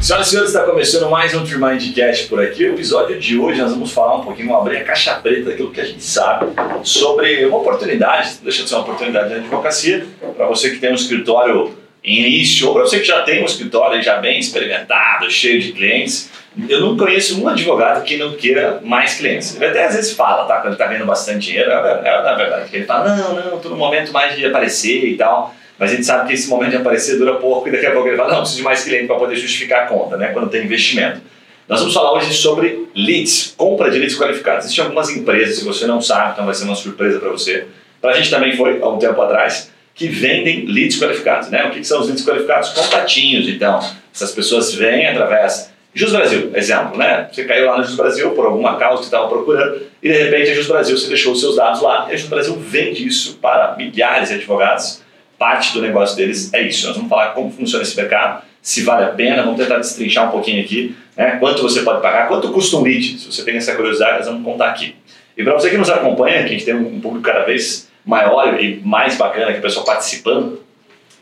Senhoras e senhores, está começando mais um Tremindcast por aqui. O episódio de hoje nós vamos falar um pouquinho, abrir a caixa preta daquilo que a gente sabe sobre uma oportunidade, deixa de ser uma oportunidade de advocacia, para você que tem um escritório em início, ou para você que já tem um escritório já bem experimentado, cheio de clientes. Eu não conheço um advogado que não queira mais clientes. Ele até às vezes fala, tá? Quando ele está ganhando bastante dinheiro, é, é, na verdade, que ele fala, não, não, estou no momento mais de aparecer e tal. Mas a gente sabe que esse momento de aparecer dura pouco e daqui a pouco ele fala, não, preciso de mais cliente para poder justificar a conta, né? Quando tem investimento. Nós vamos falar hoje sobre leads, compra de leads qualificados. Existem algumas empresas, se você não sabe, então vai ser uma surpresa para você. Para a gente também foi há um tempo atrás, que vendem leads qualificados, né? O que, que são os leads qualificados? Contatinhos, então. Essas pessoas vêm através Jus Brasil, exemplo, né? Você caiu lá no Jus Brasil por alguma causa que estava procurando e de repente a Jus Brasil você deixou os seus dados lá e a Jus Brasil vende isso para milhares de advogados parte do negócio deles é isso. Nós vamos falar como funciona esse mercado, se vale a pena, vamos tentar destrinchar um pouquinho aqui, né? quanto você pode pagar, quanto custa um lead, se você tem essa curiosidade, nós vamos contar aqui. E para você que nos acompanha, que a gente tem um público cada vez maior e mais bacana, que o pessoal participando,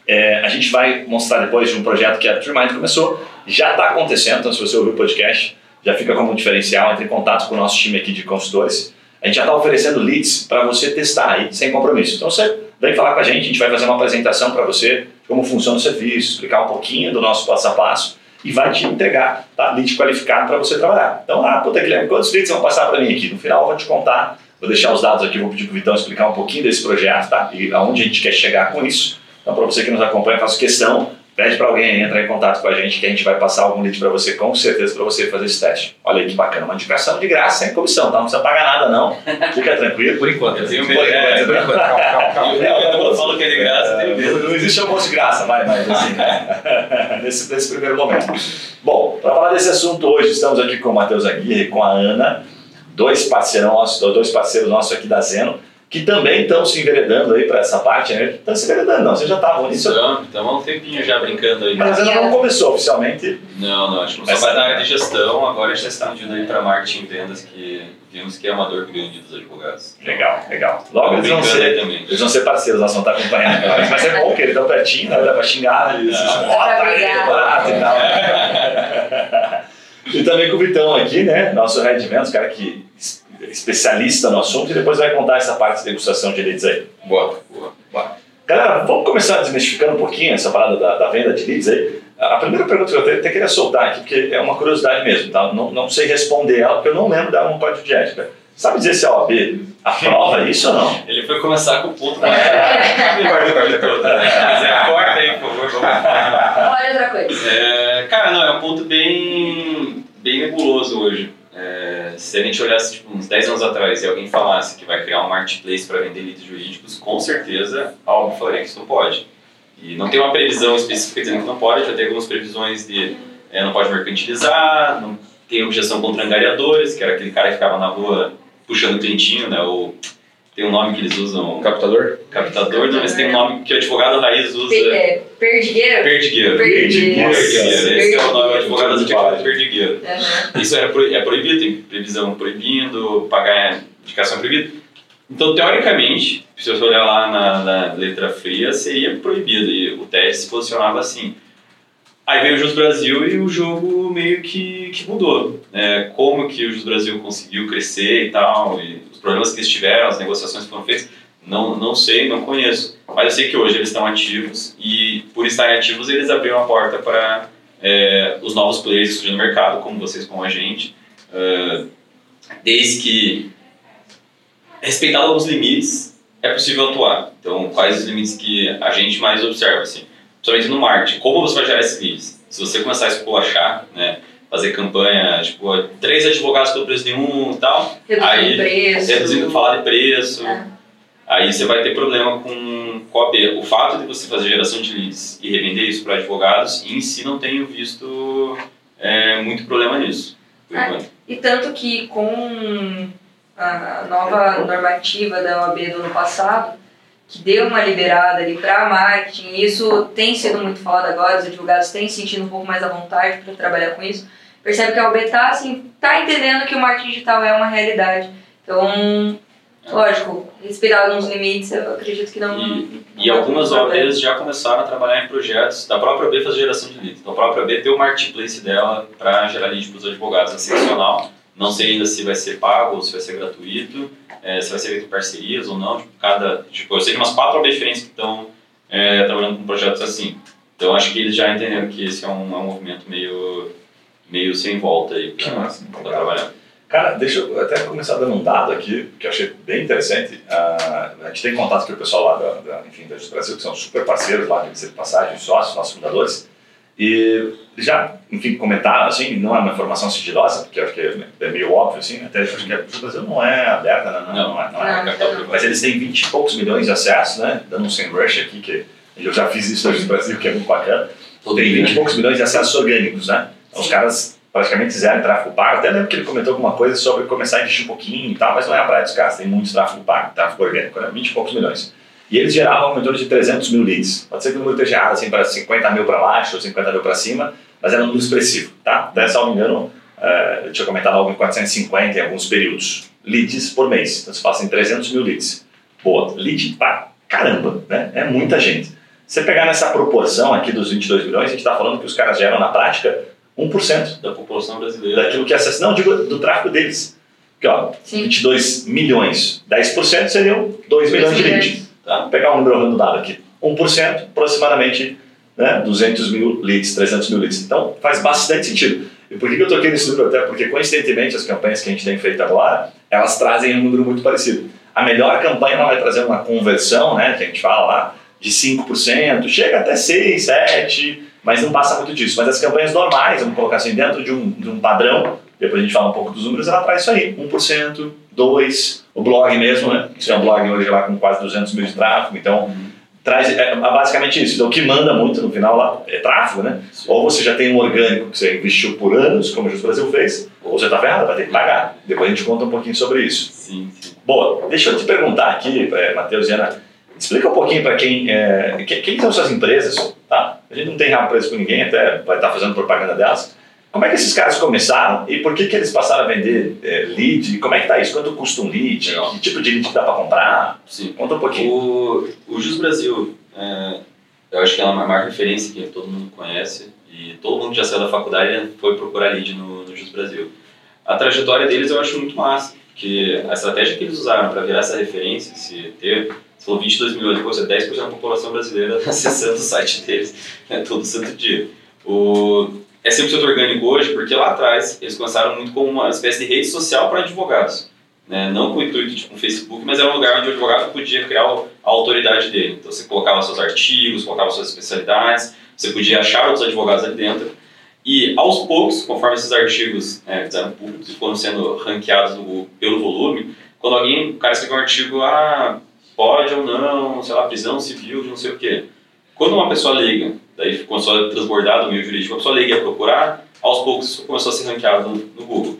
é, a gente vai mostrar depois de um projeto que a TreeMind começou, já está acontecendo, então se você ouviu o podcast, já fica como um diferencial, entre em contato com o nosso time aqui de consultores. A gente já está oferecendo leads para você testar aí, sem compromisso. Então você vem falar com a gente, a gente vai fazer uma apresentação para você de como funciona o serviço, explicar um pouquinho do nosso passo a passo e vai te entregar tá? lead qualificado para você trabalhar. Então, ah, puta Guilherme, quantos leads vão passar para mim aqui? No final eu vou te contar, vou deixar os dados aqui, vou pedir para o Vitão explicar um pouquinho desse projeto tá? e aonde a gente quer chegar com isso. Então, para você que nos acompanha, faço questão Pede para alguém entrar em contato com a gente que a gente vai passar algum lead para você, com certeza, para você fazer esse teste. Olha aí que bacana, uma indicação de graça, sem comissão, tá? Não precisa pagar nada, não. Fica tranquilo. Por enquanto. Eu tenho medo. Por enquanto, por enquanto. Calma, calma, calma. Eu falo que é de graça, tenho medo. Não existe almoço de graça, vai, mas assim, nesse, nesse primeiro momento. Bom, para falar desse assunto hoje, estamos aqui com o Matheus Aguirre e com a Ana, dois parceiros nossos, dois parceiros nossos aqui da Zeno que também estão se enveredando aí para essa parte, né? Estão se enveredando, não, vocês já estavam nisso? Estamos, estamos há um tempinho já brincando aí. Mas ainda não começou oficialmente? Não, não, a gente começou mais na área de gestão, agora a gente está expandindo aí para marketing e vendas, que vimos que é uma dor grande dos advogados. Legal, legal. Logo eles vão, ser, eles vão ser parceiros, nós vamos estar acompanhando. Mas é bom que eles estão pertinho, né? Dá para xingar, eles é. bota aí, barato e tal. E também com o Vitão aqui, né? Nosso Red Ventos, cara que especialista no assunto e depois vai contar essa parte de degustação de leads aí. Boa, boa, boa. Galera, vamos começar desmistificando um pouquinho essa parada da, da venda de leads aí. A primeira pergunta que eu até, até queria soltar aqui, porque é uma curiosidade mesmo, tá? não, não sei responder ela, porque eu não lembro dar um código de ética. Sabe dizer se a OAB aprova isso ou não? Ele foi começar com o ponto da Corta, corta, corta. Corta aí, por favor. Olha outra coisa. É, cara, não, é um ponto bem, bem nebuloso hoje. É, se a gente olhasse tipo, uns 10 anos atrás e alguém falasse que vai criar um marketplace para vender leads jurídicos, com certeza algo falaria que isso não pode. E não tem uma previsão específica dizendo que não pode, já tem algumas previsões de é, não pode mercantilizar, não tem objeção contra angariadores, que era aquele cara que ficava na rua puxando o clientinho, né, ou tem um nome que eles usam. Captador? Captador, não, mas tem um nome que o advogado raiz usa. É, perdigueiro? Perdigueiro. Perdigueiro. Esse é o nome, o advogado antigo perdigueiro. Uhum. Isso era pro, é proibido, tem previsão proibindo, pagar indicação proibida. Então, teoricamente, se você olhar lá na, na, letra fria, seria proibido. E o teste se posicionava assim. Aí veio o Jus Brasil e o jogo meio que, que mudou. É, como que o Jus Brasil conseguiu crescer e tal, e problemas que eles tiveram, as negociações que foram feitas, não, não sei, não conheço. Mas eu sei que hoje eles estão ativos e, por estarem ativos, eles abriram a porta para é, os novos players surgindo no mercado, como vocês, como a gente. Uh, desde que, respeitado alguns limites, é possível atuar. Então, quais os limites que a gente mais observa, assim, principalmente no marketing? Como você vai gerar esses leads? Se você começar a esculachar, né? fazer campanha, tipo, três advogados pelo preço de um e tal. Reduzindo aí, preço. Reduzindo falar de preço. É. Aí você vai ter problema com, com a B. O fato de você fazer geração de leads e revender isso para advogados, em si não tenho visto é, muito problema nisso. É. E tanto que com a nova normativa da OAB do ano passado, que deu uma liberada ali para marketing, isso tem sido muito falado agora, os advogados têm sentido um pouco mais à vontade para trabalhar com isso, percebe que a OAB está assim, tá entendendo que o marketing digital é uma realidade. Então, Lógico, respeitar alguns limites, eu acredito que não. E, e algumas OABs já começaram a trabalhar em projetos da própria OAB fazer geração de leads. Então a própria OAB tem o marketplace dela para gerar leads para os advogados, é excepcional. Não sei ainda se vai ser pago ou se vai ser gratuito, é, se vai ser feito em parcerias ou não. Tipo, cada, tipo, eu sei de umas quatro OABs diferentes que estão é, trabalhando com projetos assim. Então acho que eles já entenderam que esse é um, é um movimento meio, meio sem volta aí para trabalhar. Cara, deixa eu até começar dando um dado aqui, que eu achei bem interessante. Uh, a gente tem contato com o pessoal lá da, da, enfim, da Brasil, que são super parceiros lá, de passagem, sócios, nossos fundadores. E já, enfim, comentaram, assim, não é uma informação sigilosa, porque acho que é, meio óbvio, assim, até acho que a Brasil não é aberta, não, não, não é, não é, não, mas eles têm 20 e poucos milhões de acessos, né, dando um sem rush aqui, que eu já fiz isso no Brasil, que é muito bacana, tem 20 e poucos milhões de acessos orgânicos, né, então, os caras praticamente zero tráfego pago, até lembro que ele comentou alguma coisa sobre começar a investir um pouquinho e tal, mas não é a praia dos caras, tem muitos tráfego pago, tráfego orgânico, né, 20 e poucos milhões. E eles geravam em torno de 300 mil leads. Pode ser que o número esteja errado, assim, para 50 mil para baixo ou 50 mil para cima, mas era um número expressivo, tá? Até, se não me engano, uh, eu tinha comentado algo em 450 em alguns períodos. Leads por mês. Então, você fala assim, 300 mil leads. Boa, lead pra caramba, né? É muita gente. Você pegar nessa proporção aqui dos 22 milhões, a gente está falando que os caras geram na prática 1% da população brasileira. Daquilo que acessa. Não, digo do tráfego deles. Porque, ó, Sim. 22 milhões, 10% seriam 2 milhões de leads. Tá? Vou pegar um número arredondado aqui. 1%, aproximadamente né, 200 mil leads, 300 mil leads. Então, faz bastante sentido. E por que eu toquei nesse número? Até porque, coincidentemente, as campanhas que a gente tem feito agora, elas trazem um número muito parecido. A melhor campanha ela vai trazer uma conversão, né, que a gente fala lá, de 5%, chega até 6, 7%, mas não passa muito disso. Mas as campanhas normais, vamos colocar assim, dentro de um, de um padrão, depois a gente fala um pouco dos números, ela traz isso aí, 1%, 2%, o blog mesmo, né? Isso é um blog hoje lá com quase 200 mil de tráfego, então traz é, basicamente isso. Então o que manda muito no final lá é tráfego, né? Sim. Ou você já tem um orgânico que você investiu por anos, como o Justo Brasil fez, ou você está ferrado, vai ter que pagar. Depois a gente conta um pouquinho sobre isso. Sim, sim. Boa, deixa eu te perguntar aqui, é, Matheus e Ana, explica um pouquinho para quem, é, quem, quem são suas empresas, tá? A gente não tem rabo preso com ninguém, até vai estar tá fazendo propaganda delas. Como é que esses caras começaram e por que, que eles passaram a vender é, lead? Como é que tá isso? Quanto custa um lead? Legal. Que tipo de lead dá para comprar? Sim. Conta um pouquinho. O, o Jus Brasil, é, eu acho que é uma marca referência que todo mundo conhece e todo mundo que já saiu da faculdade foi procurar lead no, no Jus Brasil. A trajetória deles eu acho muito massa, porque a estratégia que eles usaram para virar essa referência, se ter, se for 22 milhões, depois é 10% da população brasileira acessando o site deles né, todo santo dia. O, é 100% orgânico hoje porque lá atrás eles começaram muito como uma espécie de rede social para advogados. Né? Não com o intuito tipo um Facebook, mas era um lugar onde o advogado podia criar a autoridade dele. Então você colocava seus artigos, colocava suas especialidades, você podia achar outros advogados ali dentro. E aos poucos, conforme esses artigos né, fizeram públicos e foram sendo ranqueados pelo volume, quando alguém, o cara escreveu um artigo, ah, pode ou não, sei lá, prisão civil de não sei o quê. Quando uma pessoa liga daí começou a transbordar do meio jurídico, a pessoa leiga a procurar, aos poucos isso começou a ser ranqueado no, no Google.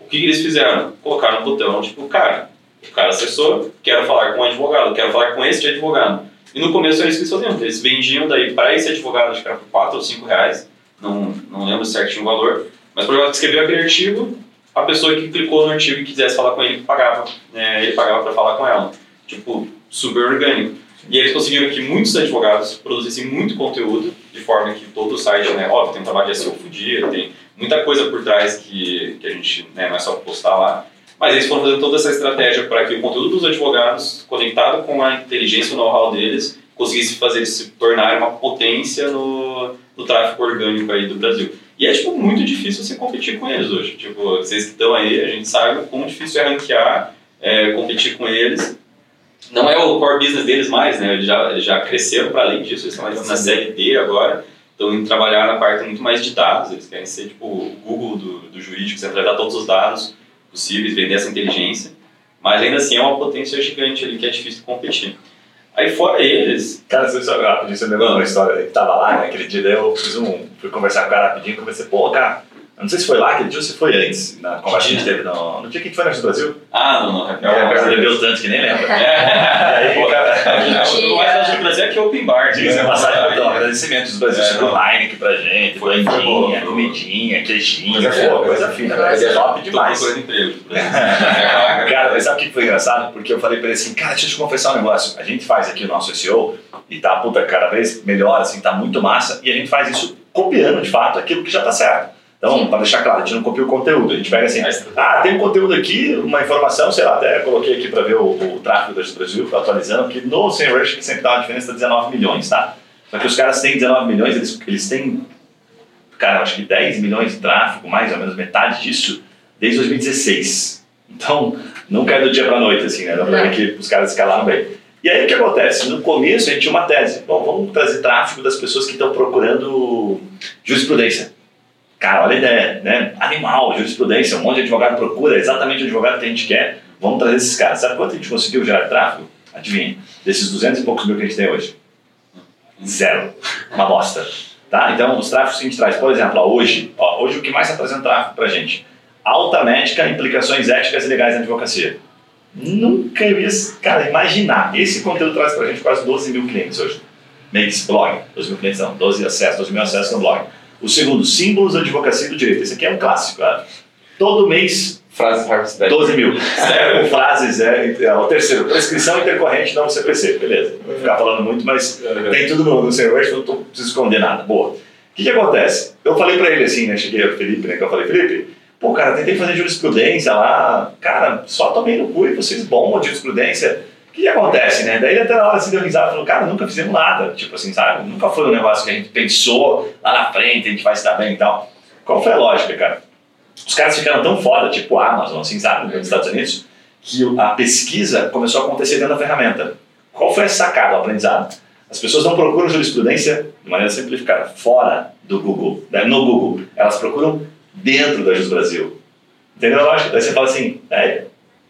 O que, que, eles fizeram? Colocaram um botão, tipo, cara, o cara acessou, quero falar com um advogado, quero falar com esse advogado. E no começo era isso que eles faziam, eles vendiam daí para esse advogado, acho que era por 4 ou 5 reais, não, não lembro certinho o valor, mas por exemplo, escreveu aquele artigo, a pessoa que clicou no artigo e quisesse falar com ele, pagava, né, ele pagava para falar com ela. Tipo, super orgânico. E eles conseguiram que muitos advogados produzissem muito conteúdo, de forma que todo o site, né, óbvio, tem um trabalho de SEO fudido, tem muita coisa por trás que, que a gente né, não é só postar lá. Mas eles foram fazendo toda essa estratégia para que o conteúdo dos advogados, conectado com a inteligência e o know-how deles, conseguisse fazer eles se tornarem uma potência no, no tráfego orgânico aí do Brasil. E é, tipo, muito difícil você competir com eles hoje. Tipo, vocês que estão aí, a gente sabe o quão difícil é ranquear, é, competir com eles não é o core business deles mais, né? Eles já, já cresceram para além disso, eles estão mais na CLT agora, estão indo trabalhar na parte muito mais de dados, eles querem ser tipo o Google do, do jurídico, centralizar todos os dados possíveis, vender essa inteligência, mas ainda assim é uma potência gigante ali que é difícil de competir. Aí fora eles. Cara, você sabe rapidinho, você me lembrou uma história que tava lá, né? Aquele dia daí eu fiz um. fui conversar com o cara rapidinho e comecei, pô, cara, Eu não sei se foi lá aquele dia ou se foi antes, na conversa que a gente teve no, no dia que a gente foi no Brasil. Ah, não, não. É, é, você bebeu tanto que nem lembra. É. aí, cara, o mais do Brasil é que é open bar. Diga-se passagem, então, agradecimento dos Brasil, chegou é, Heineken pra gente, foi bandinha, comidinha, queijinho, coisa, pô, coisa fina, coisa top demais. Tô emprego. cara, mas sabe o que foi engraçado? Porque eu falei pra ele assim, cara, deixa eu te confessar um negócio, a gente faz aqui o nosso SEO e tá, puta, cada vez melhor, assim, tá muito massa, e a gente faz isso copiando, de fato, aquilo que já tá certo. Então, para deixar claro, a gente não copia o conteúdo, a gente pega assim, ah, tem um conteúdo aqui, uma informação, sei lá, até coloquei aqui para ver o, o tráfego do Brasil, atualizando, que no SEMrush sempre dá uma diferença de 19 milhões, tá? Só que os caras têm 19 milhões, eles, eles têm, cara, acho que 10 milhões de tráfego, mais ou menos metade disso, desde 2016. Então, não cai do dia para noite, assim, né? Dá para ver que os caras escalaram bem. E aí o que acontece? No começo a gente tinha uma tese. Bom, vamos trazer tráfego das pessoas que estão procurando jurisprudência. Cara, olha a ideia, né? Animal, jurisprudência, um monte de advogado procura exatamente o advogado que a gente quer. Vamos trazer esses caras. Sabe quanto a gente conseguiu gerar tráfego? Adivinha? Desses 200 e poucos mil que a gente tem hoje. Zero. Uma bosta. Tá? Então, os tráficos que a gente traz, por exemplo, hoje, ó, hoje o que mais está trazendo tráfego pra gente? Alta médica, implicações éticas e legais na advocacia. Nunca ia, cara, imaginar. Esse conteúdo traz pra gente quase 12 mil clientes hoje. Mês, blog. 12 mil clientes não, 12 acessos, 12 mil acessos no blog. O segundo, símbolos da advocacia do direito. Esse aqui é um clássico. Cara. Todo mês. Frases Harvard 12 mil. É, frases, é, é, o terceiro, prescrição intercorrente não CPC. Beleza. Vou ficar falando muito, mas tem tudo no, no Servant, não preciso esconder nada. Boa. O que, que acontece? Eu falei pra ele assim, né? Cheguei ao Felipe, né? Que eu falei, Felipe, pô, cara, tentei fazer jurisprudência lá. Cara, só tomei no cu e vocês bombam de jurisprudência o que acontece, né? Daí até na hora se deu risada e falou, cara, nunca fizemos nada. Tipo assim, sabe? Nunca foi um negócio que a gente pensou lá na frente, a gente vai se dar bem e tal. Qual foi a lógica, cara? Os caras ficaram tão foda, tipo a Amazon, assim, sabe? Nos Estados Unidos, que a pesquisa começou a acontecer dentro da ferramenta. Qual foi a sacada, o aprendizado? As pessoas não procuram jurisprudência de maneira simplificada, fora do Google, né? no Google. Elas procuram dentro da Jus Brasil. Entendeu a lógica? Daí você fala assim, é,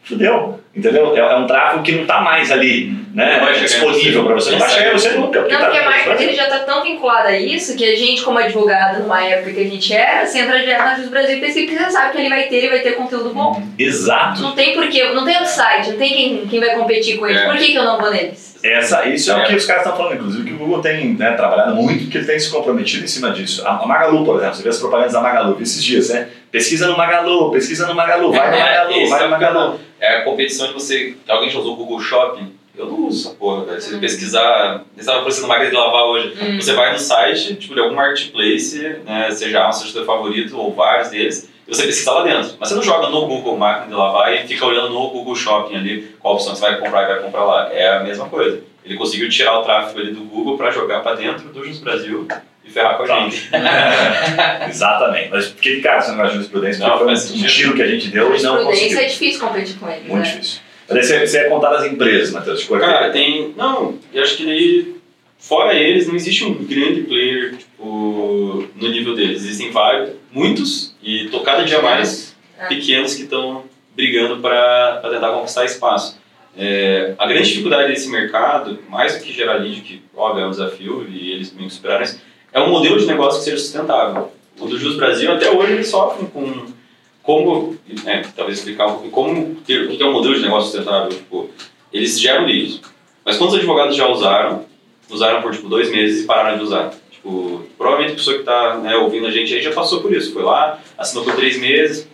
fudeu. Entendeu? É, é um tráfego que não está mais ali né, disponível para você. Não vai chegar você nunca. Porque não, porque tá, a marca dele já está tão vinculada a isso que a gente, como advogado, numa época que a gente era, você entra direto na Jus Brasil e você sabe que ele vai ter, ele vai ter conteúdo bom. Exato. Não tem porquê, não tem outro site, não tem quem, quem vai competir com ele. É. Por que, que eu não vou neles? Essa, isso é, é, o que os caras estão falando, inclusive, que o Google tem né, trabalhado muito, porque ele tem se comprometido em cima disso. A, a Magalu, por exemplo, você vê as propagandas da Magalu esses dias, né? Pesquisa no Magalu, pesquisa no Magalu, vai no é, Magalu, vai no Magalu. É a competição de você. Alguém já usou o Google Shopping? Eu não uso essa porra, velho. Se você pesquisar, estava aparecendo máquina de lavar hoje. Hum. Você vai no site, tipo, de algum marketplace, né, seja seja seu favorito, ou vários deles, e você pesquisa lá dentro. Mas você não joga no Google máquina de lavar e fica olhando no Google Shopping ali qual opção você vai comprar e vai comprar lá. É a mesma coisa. Ele conseguiu tirar o tráfego ali do Google para jogar para dentro do Jus Brasil e ferrar com a gente. Exatamente. Mas por que, cara, você não gosta de jurisprudência? Porque não, foi um tiro que a gente deu e não conseguiu. Jurisprudência é difícil competir com ele. Muito né? difícil. Mas você, você é contar das empresas, Matheus? Tipo, cara, tem... Não, eu acho que daí... Fora eles, não existe um grande player tipo, no nível deles. Existem vários, muitos, e tô cada dia mais é. pequenos que estão brigando para tentar conquistar espaço. É, a grande dificuldade desse mercado, mais do que gerar lead, que óbvio é um desafio e eles também superaram isso, é um modelo de negócio que seja sustentável. O do Jus Brasil, até hoje, eles sofrem com como, né, talvez explicar um pouco, como ter, o que é um modelo de negócio sustentável. Tipo, eles geram leads, mas quantos advogados já usaram, usaram por tipo dois meses e pararam de usar? Tipo, provavelmente a pessoa que está né, ouvindo a gente aí já passou por isso, foi lá, assinou por três meses,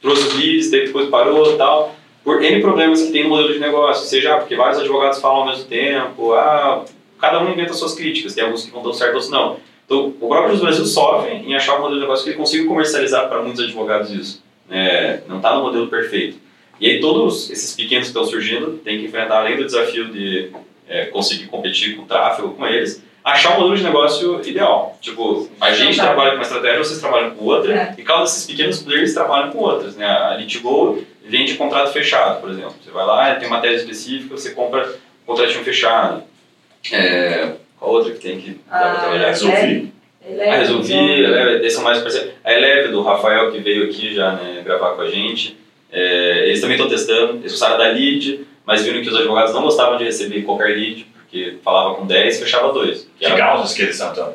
trouxe os leads, depois parou e tal por N problemas que tem no modelo de negócio, seja ah, porque vários advogados falam ao mesmo tempo, ah, cada um inventa suas críticas, tem alguns que vão dar certo, outros não. Então, o próprio Brasil sofre em achar um modelo de negócio que ele consiga comercializar para muitos advogados isso. É, não está no modelo perfeito. E aí todos esses pequenos que estão surgindo têm que enfrentar, além do desafio de é, conseguir competir com o tráfego com eles, achar um modelo de negócio ideal. Tipo, a gente trabalha com uma estratégia, vocês trabalham com outra, é. e cada desses pequenos players trabalham com outras. Né? A Litigo vende contrato fechado, por exemplo. Você vai lá, tem uma tese específica, você compra um contratinho fechado. É, qual outra que tem que dá para trabalhar? Resolvi. A Resolvi, Eleve, são mais parceiros. A Eleve, do Rafael, que veio aqui já né, gravar com a gente. É, eles também estão testando, eles usaram da lead, mas viram que os advogados não gostavam de receber qualquer lead, porque falava com 10 fechava 2. Que, causas que eles são, então?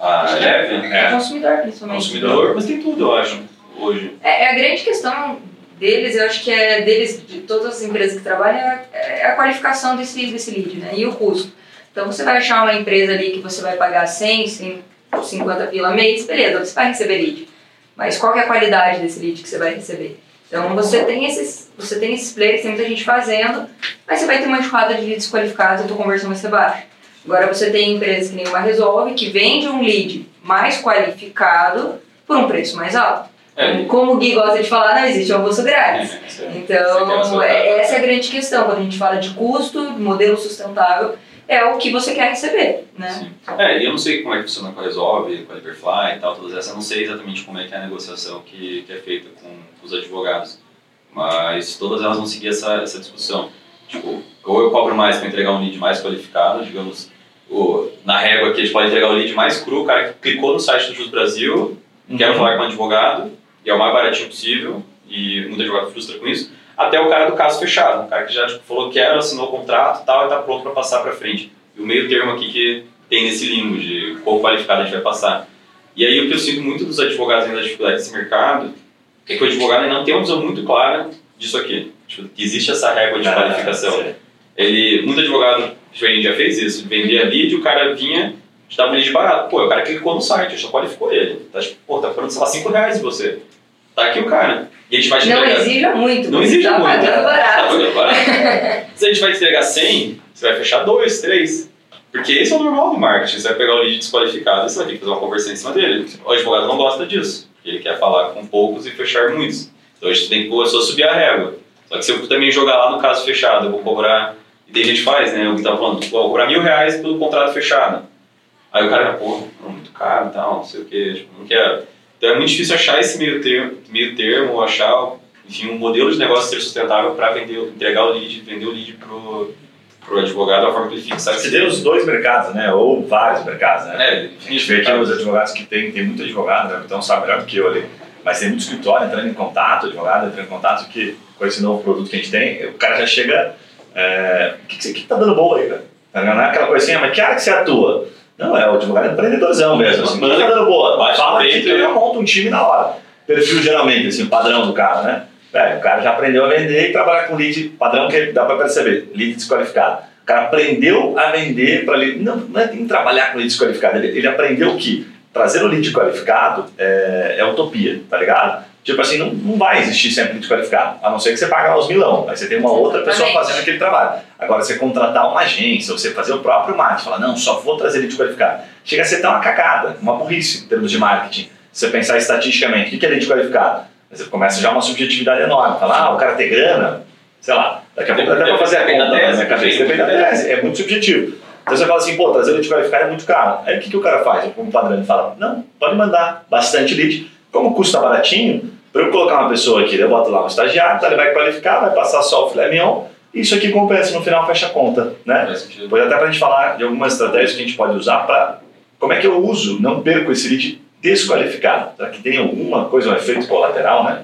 A Eleven? É, é consumidor, principalmente. Consumidor, mas tem tudo, eu acho, hoje. É, é, a grande questão deles, eu acho que é deles, de todas as empresas que trabalham, é, é a qualificação desse, desse lead, né? E o custo. Então você vai achar uma empresa ali que você vai pagar 100, 150 pila mês, beleza, você vai receber lead. Mas qual é a qualidade desse lead que você vai receber? Então você tem esses, você tem esses players, tem muita gente fazendo, mas você vai ter uma enxurrada de leads qualificados a tua conversão vai ser baixa. Agora você tem empresas que nenhuma resolve, que vende um lead mais qualificado por um preço mais alto. É. Como o Gui gosta de falar, não existe almoço grátis. É, é, então, é, essa é a grande questão. Quando a gente fala de custo, modelo sustentável, é o que você quer receber, né? Sim. É, eu não sei como é que funciona com a Resolve, com a Hyperfly e tal, todas essas. Eu não sei exatamente como é que é a negociação que, que é feita com os advogados. Mas todas elas vão seguir essa, essa discussão. Tipo, ou eu cobro mais para entregar um lead mais qualificado, digamos, o, na régua que a gente pode entregar o lead mais cru, o cara que clicou no site do Jus Brasil, uhum. quer falar com um advogado, e é o mais baratinho possível, e muito advogado frustra com isso, até o cara do caso fechado, um cara que já tipo, falou quero, assinou o contrato tal, e está pronto para passar para frente. E o meio termo aqui que tem nesse limbo de quão qualificado a gente vai passar. E aí o que eu sinto muito dos advogados ainda da dificuldade desse mercado é que o advogado ainda não tem uma visão muito clara disso aqui. Tipo, que existe essa régua de ah, qualificação. Ele, muito advogado já fez isso, vendia lead e o cara vinha, te dava um lead barato. Pô, o cara clicou no site, já qualificou ele. Tá, tipo, pô, tá ficando, sei lá, 5 reais de você. Tá aqui o cara. E a gente vai te Não exija muito. Não exija tá muito. Pagando barato. Tá pagando barato. Se a gente vai entregar 100, você vai fechar 2, 3. Porque esse é o normal do marketing. Você vai pegar o lead desqualificado e você vai ter que fazer uma conversão em cima dele. O advogado não gosta disso. Ele quer falar com poucos e fechar muitos. Então a gente tem que a subir a régua. Só que se eu também jogar lá no caso fechado, eu vou cobrar. E tem gente que faz, né? O que tá falando, vou cobrar mil reais pelo contrato fechado. Aí o cara, pô, muito caro e tal, não sei o quê, tipo, não quero. Então é muito difícil achar esse meio termo, meio termo ou achar, enfim, um modelo de negócio ser sustentável para vender, entregar o lead, vender o lead pro para o advogado a forma que ele fica. Você tem os dois mercados, né? Ou vários mercados, né? É, a gente vê aqui os advogados que tem, tem muito advogado, né? Então sabe melhor do que eu ali. Mas tem muito escritório entrando em contato, advogado entrando em contato que, com esse novo produto que a gente tem, o cara já chega. É, o que, que, que tá dando boa aí, cara? Tá não é aquela coisinha, mas que área que você atua? Não, é o advogado é empreendedorzão mesmo. Assim, que tá dando boa? Fala que eu monto um time na hora. Perfil geralmente, assim, padrão do cara, né? É, o cara já aprendeu a vender e trabalhar com lead padrão que dá para perceber, lead desqualificado. O cara aprendeu a vender para lead. Não, não é em trabalhar com lead desqualificado, ele, ele aprendeu que trazer o lead qualificado é, é utopia, tá ligado? Tipo assim, não, não vai existir sempre lead qualificado, a não ser que você pague os milão, aí você tem uma outra pessoa fazendo aquele trabalho. Agora, você contratar uma agência, você fazer o próprio marketing, falar, não, só vou trazer lead qualificado, chega a ser tão uma cagada, uma burrice em termos de marketing. Você pensar estatisticamente, o que é lead qualificado? Você começa já uma subjetividade enorme. Falar, ah, o cara tem grana, sei lá, daqui a pouco dá até para fazer a conta na minha cabeça, depende da tese, é muito subjetivo. Então você fala assim, pô, trazer lead qualificado é muito caro. Aí o que, que o cara faz? Como padrão, ele fala, não, pode mandar bastante lead. Como custa baratinho, para eu colocar uma pessoa aqui, eu boto lá um estagiário, tá, ele vai qualificar, vai passar só o filé mignon, e isso aqui compensa, no final fecha a conta, né? Depois até para a gente falar de algumas estratégias que a gente pode usar para como é que eu uso, não perco esse lead desqualificado, para que tenha alguma coisa, um efeito colateral, né?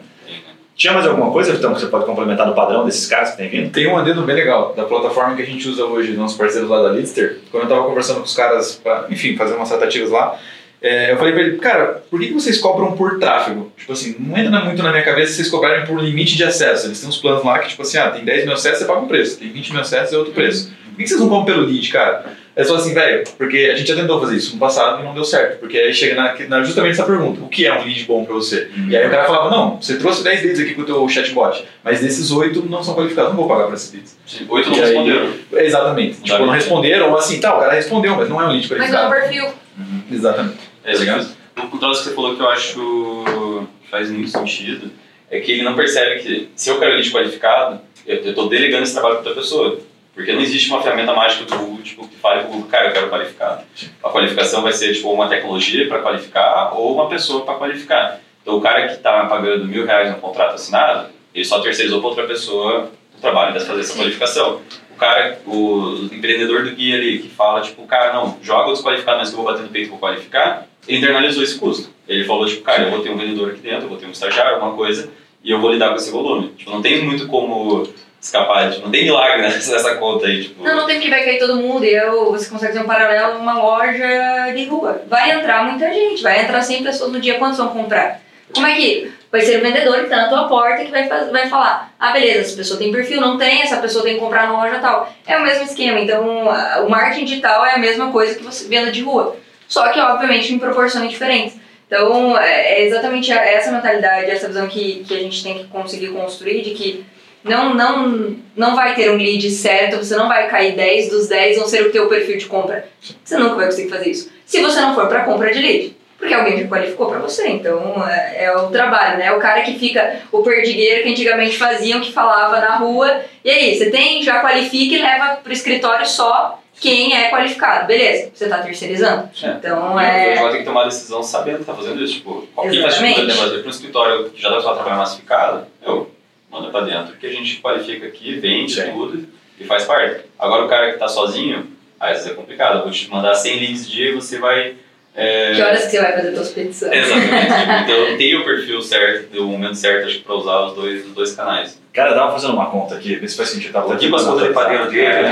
Tinha mais alguma coisa, então, que você pode complementar no padrão desses caras que tem vindo? Tem um adendo bem legal da plataforma que a gente usa hoje, nossos parceiros lá da Lidster. Quando eu estava conversando com os caras, pra, enfim, fazer umas tratativas lá, é, eu falei para ele, cara, por que, que vocês cobram por tráfego? Tipo assim, não entra muito na minha cabeça vocês cobrarem por limite de acesso. Eles têm uns planos lá que, tipo assim, ah, tem 10 mil acessos, você paga um preço, tem 20 mil acessos, é outro preço. Por que, que vocês não cobram pelo lead, cara? É só assim, velho, porque a gente já tentou fazer isso no passado e não deu certo. Porque aí chega na, na justamente essa pergunta: o que é um lead bom para você? Uhum. E aí o cara falava: não, você trouxe 10 leads aqui com o teu chatbot, mas desses 8 não são qualificados, não vou pagar para esses leads. 8 não responderam. Exatamente. Tipo, não responderam, ou assim, tá, o cara respondeu, mas não é um lead qualificado. Mas é um perfil. Exatamente. É, legal. Um troço que você falou que eu acho que faz muito sentido é que ele não percebe que se eu quero lead qualificado, eu estou delegando esse trabalho para outra pessoa. Porque não existe uma ferramenta mágica do Google tipo, que fale para o Google, cara, eu quero qualificar. A qualificação vai ser tipo, uma tecnologia para qualificar ou uma pessoa para qualificar. Então, o cara que está pagando mil reais no contrato assinado, ele só terceirizou para outra pessoa o trabalho de fazer essa qualificação. O cara, o empreendedor do guia ali, que fala, tipo, cara, não, joga o desqualificado, mas que eu vou bater no peito e vou qualificar, ele internalizou esse custo. Ele falou, tipo, cara, eu vou ter um vendedor aqui dentro, eu vou ter um estagiário, alguma coisa, e eu vou lidar com esse volume. Tipo, não tem muito como escapar. Tipo, não tem milagre nessa conta aí. Tipo... Não, não tem que vai cair todo mundo. E eu, você consegue fazer um paralelo numa loja de rua. Vai entrar muita gente, vai entrar 100 pessoas no dia. Quantos vão comprar? Como é que vai ser o vendedor que tá na tua porta que vai, vai falar: ah, beleza, essa pessoa tem perfil, não tem, essa pessoa tem que comprar na loja tal. É o mesmo esquema. Então, o marketing digital é a mesma coisa que você venda de rua. Só que, obviamente, em proporções diferentes. Então, é, é exatamente essa mentalidade, essa visão que, que a gente tem que conseguir construir de que não, não, não vai ter um lead certo, você não vai cair 10 dos 10 vão ser o teu perfil de compra. Você nunca vai conseguir fazer isso. Se você não for para compra de lead. Porque alguém já qualificou para você, então é, é, o trabalho, né? O cara que fica, o perdigueiro que antigamente faziam, que falava na rua, e aí, você tem, já qualifica e leva pro escritório só quem é qualificado. Beleza, você está terceirizando. É. Então é. O tem que tomar a decisão sabendo que está fazendo isso. Tipo, quem faz sentido fazer para um escritório que já dá para trabalhar massificado, eu manda para dentro que a gente qualifica aqui, vende Sim. tudo e faz parte. Agora o cara que está sozinho, às vezes é complicado. Eu vou te mandar 100 leads dia você vai é... Que horas que você vai fazer a tua expedição? Exatamente. então eu tenho o perfil certo, o momento certo, acho que para usar os dois, os dois canais. Cara, dá pra fazer uma conta aqui, vê se faz sentido. Tava aqui passando o padrinho dele.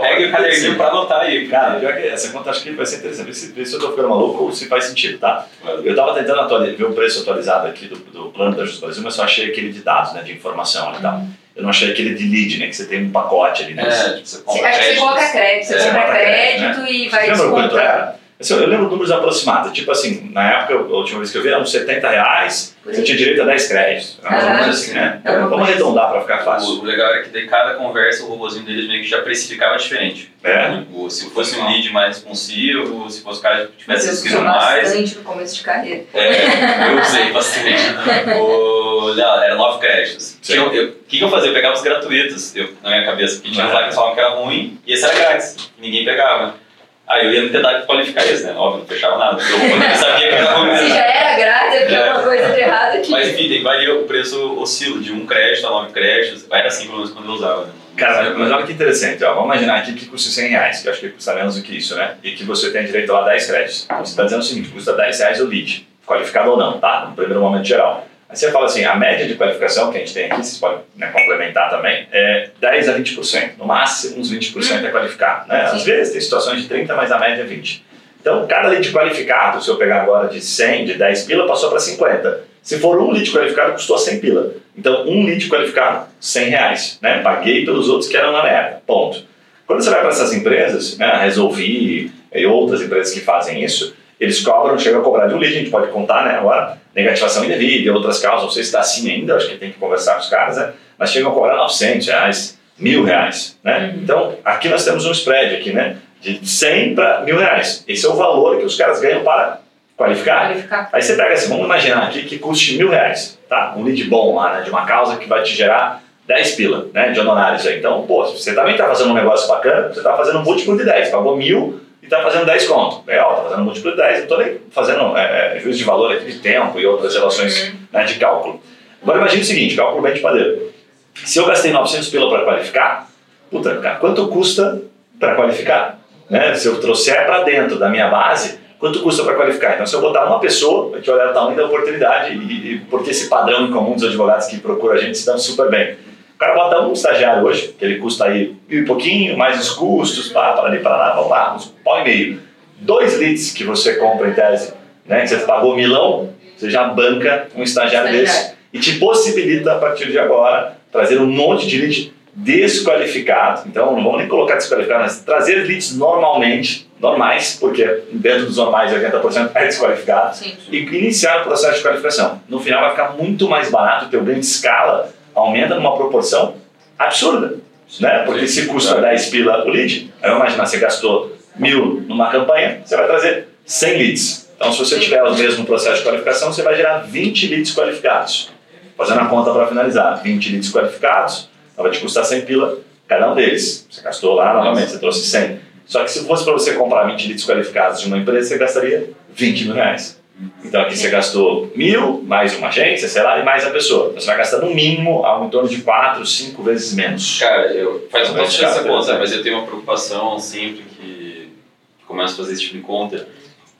Pega o caderninho pra anotar aí. Cara, pior que essa conta acho que vai ser interessante. Se, se eu tô ficando maluco ou se faz sentido, tá? Eu tava tentando atualizar, ver o preço atualizado aqui do, do plano da Justiça Brasil, mas só achei aquele de dados, né, de informação e tal. Eu não achei aquele de lead, né, que você tem um pacote ali, né? É, tipo, você compra Acho que você coloca crédito, você é, compra crédito, né? e vai descontar. Assim, eu lembro números aproximados, tipo assim, na época, a última vez que eu vi, eram 70 reais, você tinha direito a 10 créditos. Ah, assim, né? É Vamos arredondar para ficar fácil. O legal era que de cada conversa o robôzinho deles meio que já precificava diferente. É? Tipo, se fosse um lead mais responsivo, se fosse o cara que tivesse escrito mais. bastante no começo de carreira. É, eu usei bastante. o, não, era 9 créditos. O que, que eu fazia? Eu pegava os gratuitos eu, na minha cabeça, porque tinha lá que falavam que era ruim e esse era grátis, ninguém pegava. Aí eu ia tentar qualificar isso, né? Óbvio, não fechava nada, porque eu sabia que era. Se já era grátis, é porque é. uma coisa de errado aqui. Mas enfim, tem, varia, o preço oscila de um crédito a nove créditos, era assim pelo menos quando eu usava. Né? Cara, mas olha que interessante, ó. vamos imaginar aqui que custa 100 reais, que eu acho que custa menos do que isso, né? E que você tem direito lá a 10 créditos. Então você está dizendo o seguinte, custa 10 reais o lead, qualificado ou não, tá? No primeiro momento geral. Aí você fala assim, a média de qualificação que a gente tem aqui, vocês podem né, complementar também, é 10 a 20%. No máximo, uns 20% é qualificado. Né? Às vezes tem situações de 30%, mas a média é 20%. Então, cada lead qualificado, se eu pegar agora de 100, de 10 pila, passou para 50. Se for um lead qualificado, custou 100 pila. Então, um lead qualificado, 100 reais. Né? Paguei pelos outros que eram na época. Ponto. Quando você vai para essas empresas, né, Resolvi e outras empresas que fazem isso, eles cobram, chegam a cobrar de um lead, a gente pode contar né, agora, negativação indevida outras causas, não sei se está assim ainda, acho que tem que conversar com os caras, né? mas chegam a cobrar 900 reais, mil reais. Né? Uhum. Então, aqui nós temos um spread aqui, né? de 100 para mil reais. Esse é o valor que os caras ganham para qualificar. qualificar. Aí você pega assim, vamos imaginar aqui que custe mil reais, tá? um lead bom lá, né? de uma causa que vai te gerar 10 pila né? de honorários. Aí. Então, pô, você também está fazendo um negócio bacana, você está fazendo um múltiplo de 10, pagou mil, está fazendo 10 conto. Legal, está fazendo múltiplo de 10, não estou fazendo é, é, juízo de valor aqui de tempo e outras relações uhum. né, de cálculo. Agora imagine o seguinte, cálculo bem de padeiro. Se eu gastei 900 pila para qualificar, puta, cara, quanto custa para qualificar? Né? Se eu trouxer para dentro da minha base, quanto custa para qualificar? Então, se eu botar uma pessoa, a gente olhar o tamanho da oportunidade e, e porque esse padrão em comum dos advogados que procuram a gente se dão super bem cara bota um estagiário hoje, que ele custa aí mil e pouquinho, mais os custos, pá, para ali, para lá, vamos lá, uns pau e meio. Dois leads que você compra em tese, né, que você pagou milão, você já banca um estagiário desse e te possibilita, a partir de agora, trazer um monte de lead desqualificado. Então, não vamos nem colocar desqualificado, mas trazer leads normalmente, normais, porque dentro dos normais 80% é desqualificado, sim, e iniciar o processo de qualificação. No final vai ficar muito mais barato ter o ganho de escala aumenta numa proporção absurda. Né? Porque se custa 10 pila o lead, aí imaginar, você gastou mil numa campanha, você vai trazer 100 leads. Então, se você tiver o mesmo processo de qualificação, você vai gerar 20 leads qualificados. Fazendo a conta para finalizar, 20 leads qualificados, então vai te custar 100 pila cada um deles. Você gastou lá, novamente, você trouxe 100. Só que se fosse para você comprar 20 leads qualificados de uma empresa, você gastaria 20 mil reais. Então aqui você gastou mil, mais uma agência, sei lá, e mais a pessoa. Você vai gastar no mínimo algo em torno de quatro, cinco vezes menos. Cara, eu faz um pouco essa conta, mas eu tenho uma preocupação sempre que começo a fazer esse tipo de conta,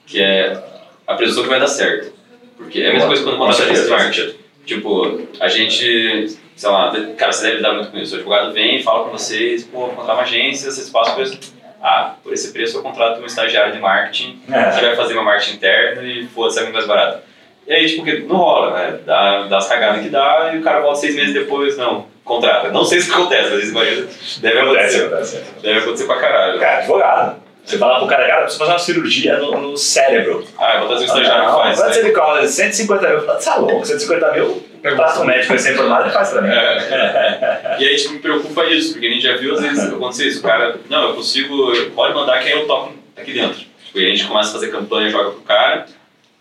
que é a presunção que vai dar certo. Porque é a mesma coisa quando contrata a smart. Tipo, a gente sei lá, cara, você deve lidar muito com isso. O advogado vem, fala com vocês, pô, vou contratar uma agência, vocês passam preço. Ah, por esse preço eu contrato um estagiário de marketing É. que vai fazer meu marketing interno e foda-se, é muito mais barato. E aí, tipo, não rola, né? Dá, dá as cagadas que dá e o cara volta seis meses depois, não, contrata. Não sei se acontece, mas isso imagina, deve Acontece, acontecer. acontece. Deve acontecer pra caralho. Cara, advogado. Você fala pro cara, cara, precisa fazer uma cirurgia no, no cérebro. Ah, eu vou trazer um estagiário que não, faz. quanto né? ele cobra? 150 mil. Você tá louco, 150 mil, trata um médico recém-formado e faz pra mim. É. E aí, tipo, me preocupa isso, porque a gente já viu às vezes acontecer isso. O cara, não, eu consigo, pode mandar que aí eu toco aqui dentro. Tipo, e a gente começa a fazer campanha, joga pro cara,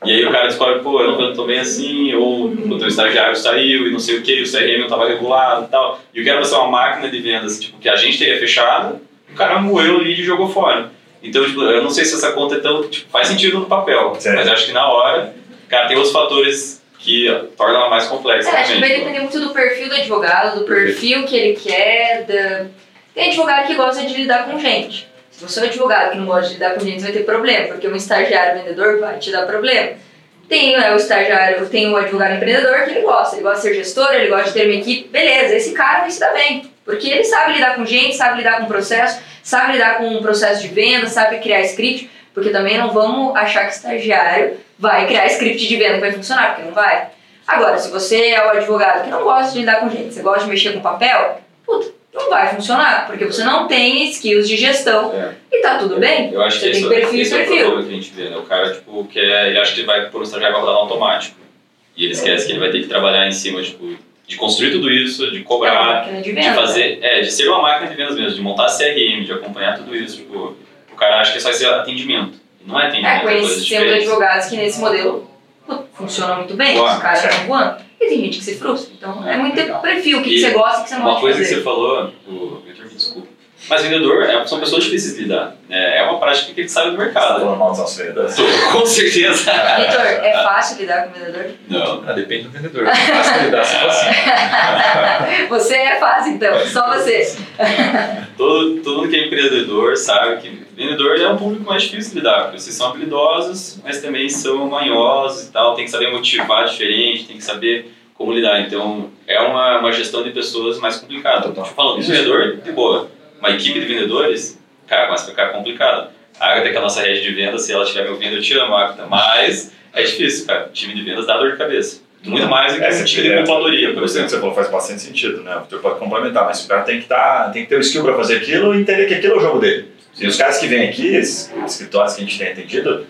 e aí o cara descobre, pô, eu não tô bem assim, ou o teu estagiário saiu e não sei o que, o CRM não tava regulado e tal. E o cara vai ser uma máquina de vendas, tipo, que a gente teria fechado, o cara moeu o lead e jogou fora. Então, tipo, eu não sei se essa conta é tão, tipo, faz sentido no papel, Certo. mas acho que na hora, cara, tem outros fatores que tornam ela mais complexa. É, acho que vai depender muito do perfil do advogado, do perfil que ele quer. Da... Tem advogado que gosta de lidar com gente. Se você é um advogado que não gosta de lidar com gente, você vai ter problema, porque um estagiário vendedor vai te dar problema. Tem né, o estagiário, tem o advogado empreendedor que ele gosta, ele gosta de ser gestor, ele gosta de ter uma equipe, beleza, esse cara vai se dar bem. Porque ele sabe lidar com gente, sabe lidar com processo, sabe lidar com um processo de venda, sabe criar script, porque também não vamos achar que estagiário vai criar script de venda que vai funcionar, porque não vai. Agora, se você é o advogado que não gosta de lidar com gente, você gosta de mexer com papel, puta, não vai funcionar, porque você não tem skills de gestão É. e tá tudo bem. Eu acho Você que tem esse, perfil esse é o perfil. problema que a gente vê, né? O cara, tipo, quer, ele acha que ele vai por um estagiário vai rodar no automático. E ele esquece que ele vai ter que trabalhar em cima, tipo, de construir tudo isso, de É cobrar, máquina de de venda. fazer, é, de ser uma máquina de vendas mesmo, de montar CRM, de acompanhar tudo isso, tipo, cara acha que é só esse atendimento. Não é atendimento, É, é coisa conhecemos diferente. advogados que nesse modelo pô, funciona muito bem, Boa, os caras estão voando. E tem gente que se frustra. Então é muito Legal. perfil, o que, que você gosta e o que você não Uma gosta coisa de que você fazer. falou, o Victor, me desculpa, mas vendedor é, são pessoas difíceis de lidar. É, é uma prática que ele sabe do mercado. falando mal dos vendedores. Com certeza. Vitor, é fácil lidar com vendedor? Não. Ah, depende do vendedor. É fácil lidar se assim. Você é fácil então, só você. Todo, todo mundo que é empreendedor sabe que vendedor é um público mais difícil de lidar, porque vocês são habilidosos, mas também são manhosos e tal, tem que saber motivar diferente, tem que saber como lidar. Então, é uma, uma gestão de pessoas mais complicada. Total. Tipo, falando de vendedor, de boa. Uma equipe de vendedores, cara, começa a ficar complicado. A Agatha, que é a nossa rede de vendas, se ela estiver me ouvindo, eu te amo, Agatha. Mas é difícil, cara. Time de vendas dá dor de cabeça. Muito mais do que É, um time de controladoria, por exemplo, você falou faz bastante sentido, né? O Vitor pode complementar, mas o cara tem que, tá, tem que ter o skill para fazer aquilo e entender que aquilo é o jogo dele. E os caras que vêm aqui, esses escritórios que a gente tem atendido,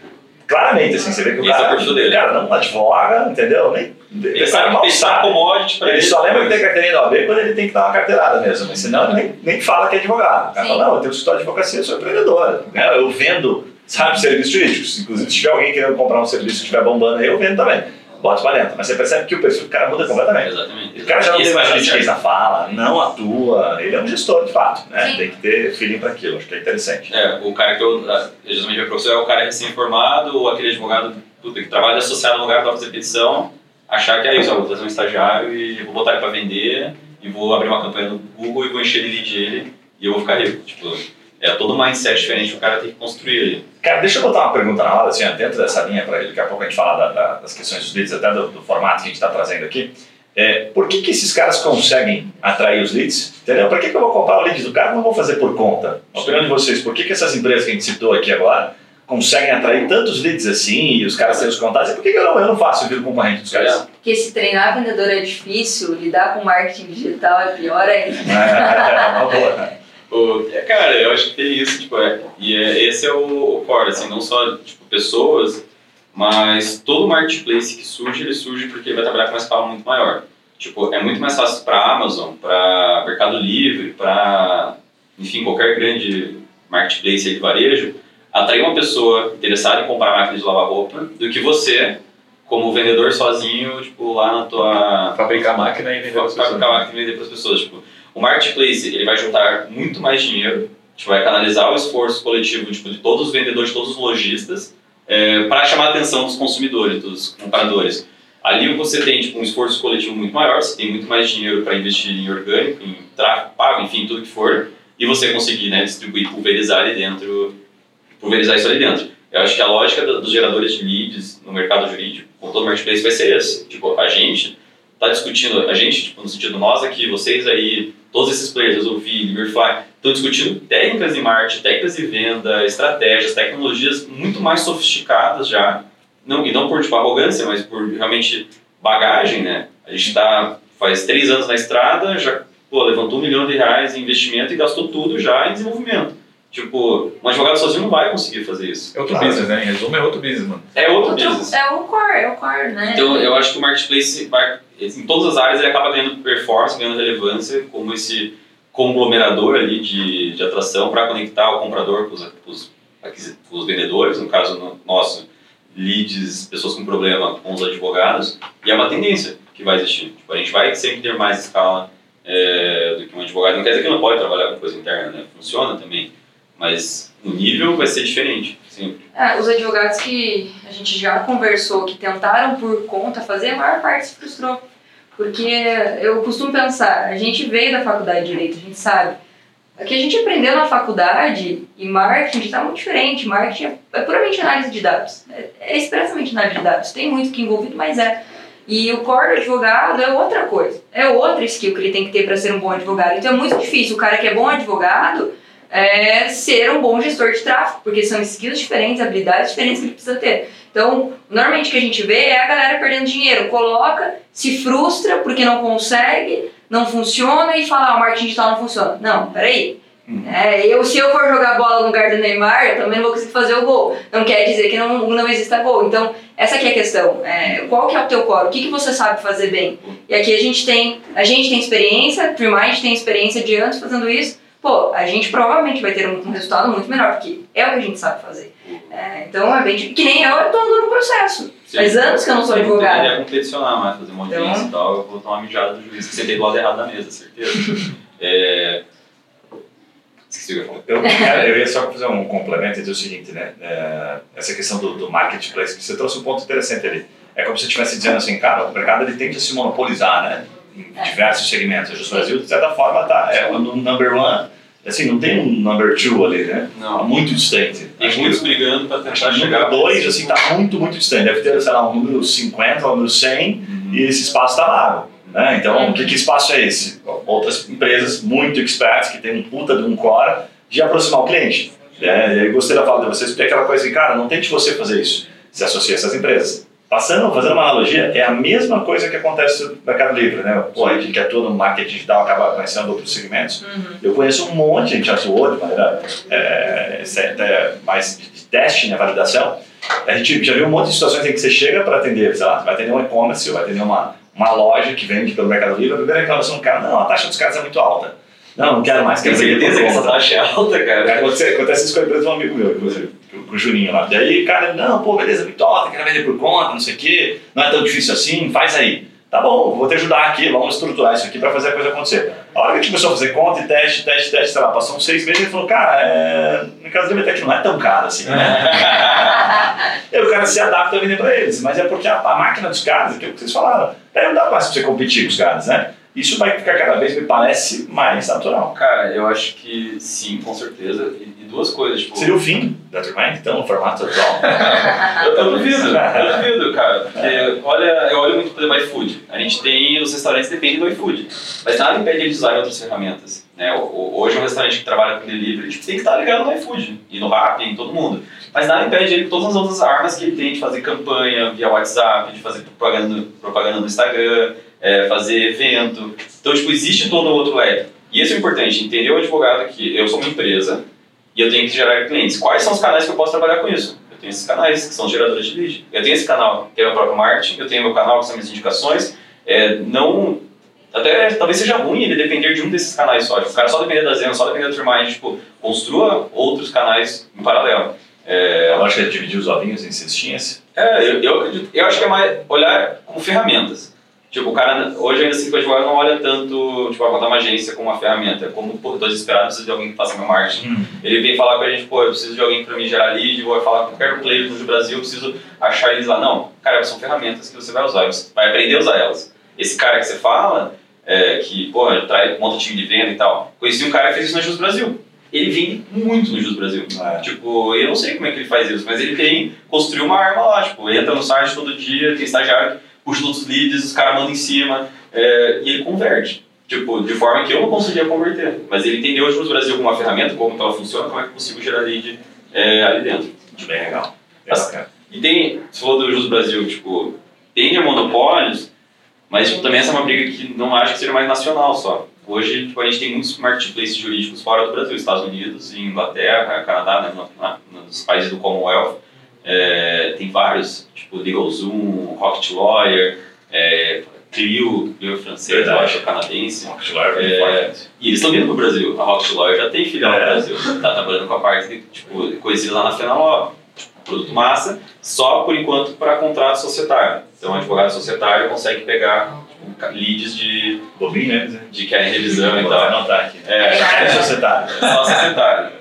claramente, assim, você vê que o é o cara, dele. cara não advoga, entendeu? Nem, Ele sabe mal pensar sabe. commodity pra ele. Ele só lembra que tem carteirinha da OAB quando ele tem que dar uma carteirada mesmo, mas senão ele nem, nem fala que é advogado. O cara Sim. fala, não, eu tenho um escritório de advocacia, eu sou empreendedor. né? Eu vendo, sabe, serviços jurídicos. Inclusive, se tiver alguém querendo comprar um serviço que estiver bombando aí, eu vendo também. Bota pra dentro. Mas você percebe que o perfil do cara muda completamente. Exatamente. O cara já não tem mais certo. na fala, não atua, ele é um gestor de fato, né? Sim. Tem que ter feeling para aquilo, acho que é interessante. É, o cara que eu, eu geralmente vejo professor é o cara recém-formado ou aquele advogado puta, que trabalha associado no lugar para fazer petição, achar que é isso, ó, vou trazer um estagiário e vou botar ele para vender e vou abrir uma campanha no Google e vou encher de lead ele e eu vou ficar rico. Tipo, é todo um mindset diferente que o cara tem que construir ali. Cara, deixa eu botar uma pergunta na roda, assim, dentro dessa linha para ele, daqui a pouco a gente fala da- da- das questões dos leads, até do, do formato que a gente está trazendo aqui. É, por que, que esses caras conseguem atrair os leads? Entendeu? Para que, que eu vou comprar o lead do cara não vou fazer por conta? A opinião de vocês, por que, que essas empresas que a gente citou aqui agora conseguem atrair tantos leads assim e os caras têm os contatos? E por que, que eu, não, eu não faço? Eu viro concorrente dos caras? Porque se treinar vendedor é difícil, lidar com marketing digital é pior ainda. É, uma boa. O- é, cara, eu acho que tem isso, tipo, é, e é, esse é o, o core, assim, não só tipo, pessoas, mas todo marketplace que surge, ele surge porque vai trabalhar com uma escala muito maior. Tipo, é muito mais fácil para Amazon, para Mercado Livre, para, enfim, qualquer grande marketplace aí de varejo, atrair uma pessoa interessada em comprar máquina de lavar roupa do que você, como vendedor sozinho, tipo, lá na tua Fabricar máquina e vender as para pessoas. ficar máquina e vender para as pessoas. Tipo, o marketplace ele vai juntar muito mais dinheiro, tipo, vai canalizar o esforço coletivo tipo, de todos os vendedores, de todos os lojistas, para chamar a atenção dos consumidores, dos compradores. Ali você tem tipo, um esforço coletivo muito maior, você tem muito mais dinheiro para investir em orgânico, em tráfego pago, enfim, tudo que for, e você conseguir né, distribuir, pulverizar ali dentro, pulverizar isso ali dentro. Eu acho que a lógica do- dos geradores de leads no mercado jurídico, com todo o marketplace, vai ser essa. Tipo, a gente está discutindo, a gente, tipo, no sentido nós aqui, vocês aí, todos esses players, Resolvi, Liberfly, estão discutindo técnicas de marketing, técnicas de venda, estratégias, tecnologias muito mais sofisticadas já, não, e não por tipo, arrogância, mas por realmente bagagem, né? A gente está faz três anos na estrada, já pô, levantou um milhão de reais em investimento e gastou tudo já em desenvolvimento. Tipo, um advogado sozinho não vai conseguir fazer isso. É outro claro. business, né? Em resumo, é outro business, mano. É outro, outro business. É o core, é o core, né? Então, eu acho que o marketplace, vai, em todas as áreas, ele acaba ganhando performance, ganhando relevância, como esse conglomerador ali de, de atração para conectar o comprador com os, com os, com os vendedores, no caso nosso, leads, pessoas com problema com os advogados, e é uma tendência que vai existir. Tipo, a gente vai sempre ter mais escala é, do que um advogado. Não quer dizer que não pode trabalhar com coisa interna, né? Funciona também mas o nível vai ser diferente. É, os advogados que a gente já conversou, que tentaram por conta fazer, a maior parte se frustrou. Porque eu costumo pensar, a gente veio da faculdade de Direito, a gente sabe. O que a gente aprendeu na faculdade e marketing está muito diferente. Marketing é, é puramente análise de dados. É, é expressamente análise de dados. Tem muito que envolvido, mas é. E o core do advogado é outra coisa. É outra skill que ele tem que ter para ser um bom advogado. Então é muito difícil. O cara que é bom advogado é, ser um bom gestor de tráfego, porque são skills diferentes, habilidades diferentes que ele precisa ter. Então, normalmente o que a gente vê é a galera perdendo dinheiro, coloca, se frustra porque não consegue, não funciona e fala, ah, o marketing digital não funciona. Não, peraí. Hum. É, eu, se eu for jogar bola no lugar do Neymar, eu também não vou conseguir fazer o gol. Não quer dizer que não, não exista gol. Então, essa aqui é a questão. É, qual que é o teu core? O que, que você sabe fazer bem? E aqui a gente tem, a gente tem experiência, Trimind tem experiência de anos fazendo isso, pô, a gente provavelmente vai ter um, resultado muito melhor, porque é o que a gente sabe fazer. É, então é bem que nem eu, eu tô andando no processo. Sim. Faz anos que eu não sou advogado. Eu competicionar mais, fazer uma audiência então... e tal, eu vou tomar uma mijada do juiz, que você tem do lado errado da mesa, certeza. é... Esqueci o que eu falei. Eu, cara, eu ia só fazer um complemento e dizer o seguinte, né? É, essa questão do, do marketplace, você trouxe um ponto interessante ali. É como se você estivesse dizendo assim, cara, o mercado ele tende a se monopolizar, né? Diversos segmentos. O Brasil, de certa forma, tá, é o number one. Assim, não tem um number two ali, né? Não. Tá muito distante. Tem muitos brigando para tentar chegar. O número dois, assim, tá muito, muito distante. Deve ter, sei lá, um número 50, um número 100, uhum. e esse espaço tá vago. Né? Então, uhum. que, que espaço é esse? Outras empresas muito experts, que tem um puta de um core, de aproximar o cliente. É, eu gostei da fala de vocês, porque é aquela coisa assim, cara, não tente você fazer isso. Se associa a essas empresas. Passando, fazendo uma analogia, é a mesma coisa que acontece no Mercado Livre, né? Pô, a gente que atua no marketing digital acaba conhecendo outros segmentos. Uhum. Eu conheço um monte, a gente atuou de maneira é, é, mais de teste, né, validação. A gente já viu um monte de situações em que você chega para atender, sei lá, vai atender um e-commerce, vai atender uma, uma loja que vende pelo Mercado Livre, a primeira reclamação do cara, não, a taxa dos caras é muito alta. Não, não quero mais. Tem certeza que essa taxa é alta, cara? Acontece, acontece isso com a empresa de um amigo meu, inclusive com o Juninho lá. Daí, cara, não, pô, beleza, muito alta, quero vender por conta, não sei o quê, não é tão difícil assim, faz aí. Tá bom, vou te ajudar aqui, vamos estruturar isso aqui para fazer a coisa acontecer. A hora que a gente começou a fazer conta e teste, teste, teste, sei lá, passou uns seis meses e falou, cara, é... no caso do que não é tão caro assim, né? e o cara se adapta a vender para eles, mas é porque a, a máquina dos caras, aquilo que vocês falaram, aí não dá mais para você competir com os caras, né? Isso vai ficar cada vez, me parece, mais natural. Cara, eu acho que sim, com certeza. E, e duas coisas, tipo... Seria o fim da Turmind, então, no formato atual? eu, eu duvido, eu duvido, cara. Porque, é. olha, eu olho muito para o iFood. A gente tem, os restaurantes dependem do iFood. Mas nada impede eles usarem outras ferramentas. Né? Hoje, um restaurante que trabalha com delivery tipo, tem que estar ligado no iFood. E no Rappi, em todo mundo. Mas nada impede ele com todas as outras armas que ele tem de fazer campanha via WhatsApp, de fazer propaganda, propaganda no Instagram, é, fazer evento. Então, tipo, existe todo outro lado. E isso é importante, entender o advogado que eu sou uma empresa e eu tenho que gerar clientes. Quais são os canais que eu posso trabalhar com isso? Eu tenho esses canais, que são geradores de lead. Eu tenho esse canal, que é o meu próprio marketing, eu tenho meu canal, que são minhas indicações. É, não... Até talvez seja ruim ele depender de um desses canais só. Tipo, o cara só depender da Zen, só depender do Trimind, tipo, construa outros canais em paralelo. É, acho que é dividir os ovinhos em cestinhas. É, eu, eu, eu acho que é mais olhar como ferramentas. Tipo, o cara, hoje ainda assim, o advogado não olha tanto, tipo, a contar uma agência como uma ferramenta, como, pô, tô desesperado, preciso de alguém que faça meu marketing. Hum. Ele vem falar com a gente, pô, eu preciso de alguém para me gerar lead, vou falar com qualquer player do Brasil, eu preciso achar eles lá. Não, cara, são ferramentas que você vai usar, você vai aprender a usar elas. Esse cara que você fala, é, que, pô, traz, monta time de venda e tal, conheci um cara que fez isso na Jus Brasil. Ele vende muito no Jus Brasil. É. Tipo, eu não sei como é que ele faz isso, mas ele tem, construiu uma arma lá, tipo, entra no site todo dia, tem estagiário puxa outros leads, os caras mandam em cima, é, e ele converte. Tipo, de forma que eu não conseguia converter. Mas ele entendeu o Juros Brasil como uma ferramenta, como ela funciona, como é que eu consigo gerar lead é, ali dentro. Bem legal. Bem e tem, você falou do Juros Brasil, tipo, tem monopólios, mas tipo, também essa é uma briga que não acho que seja mais nacional só. Hoje, tipo, a gente tem muitos marketplaces jurídicos fora do Brasil, Estados Unidos, Inglaterra, Canadá, né, no, nos países do Commonwealth. É, tem vários, tipo LegalZoom, Rocket Lawyer, é, Clio, Clio francês, Verdade. eu acho, canadense. Rocket Lawyer é, E eles estão vindo para o Brasil. A Rocket Lawyer já tem filial é. no Brasil. Está trabalhando com a parte, de, tipo, conhecida lá na Fenaló. Tipo, produto massa, só por enquanto para contrato societário. Então, o advogado societário consegue pegar tipo, leads de. Bobinho, né? De querem revisão e tal. Vou anotar aqui. É, é societário. Só societário.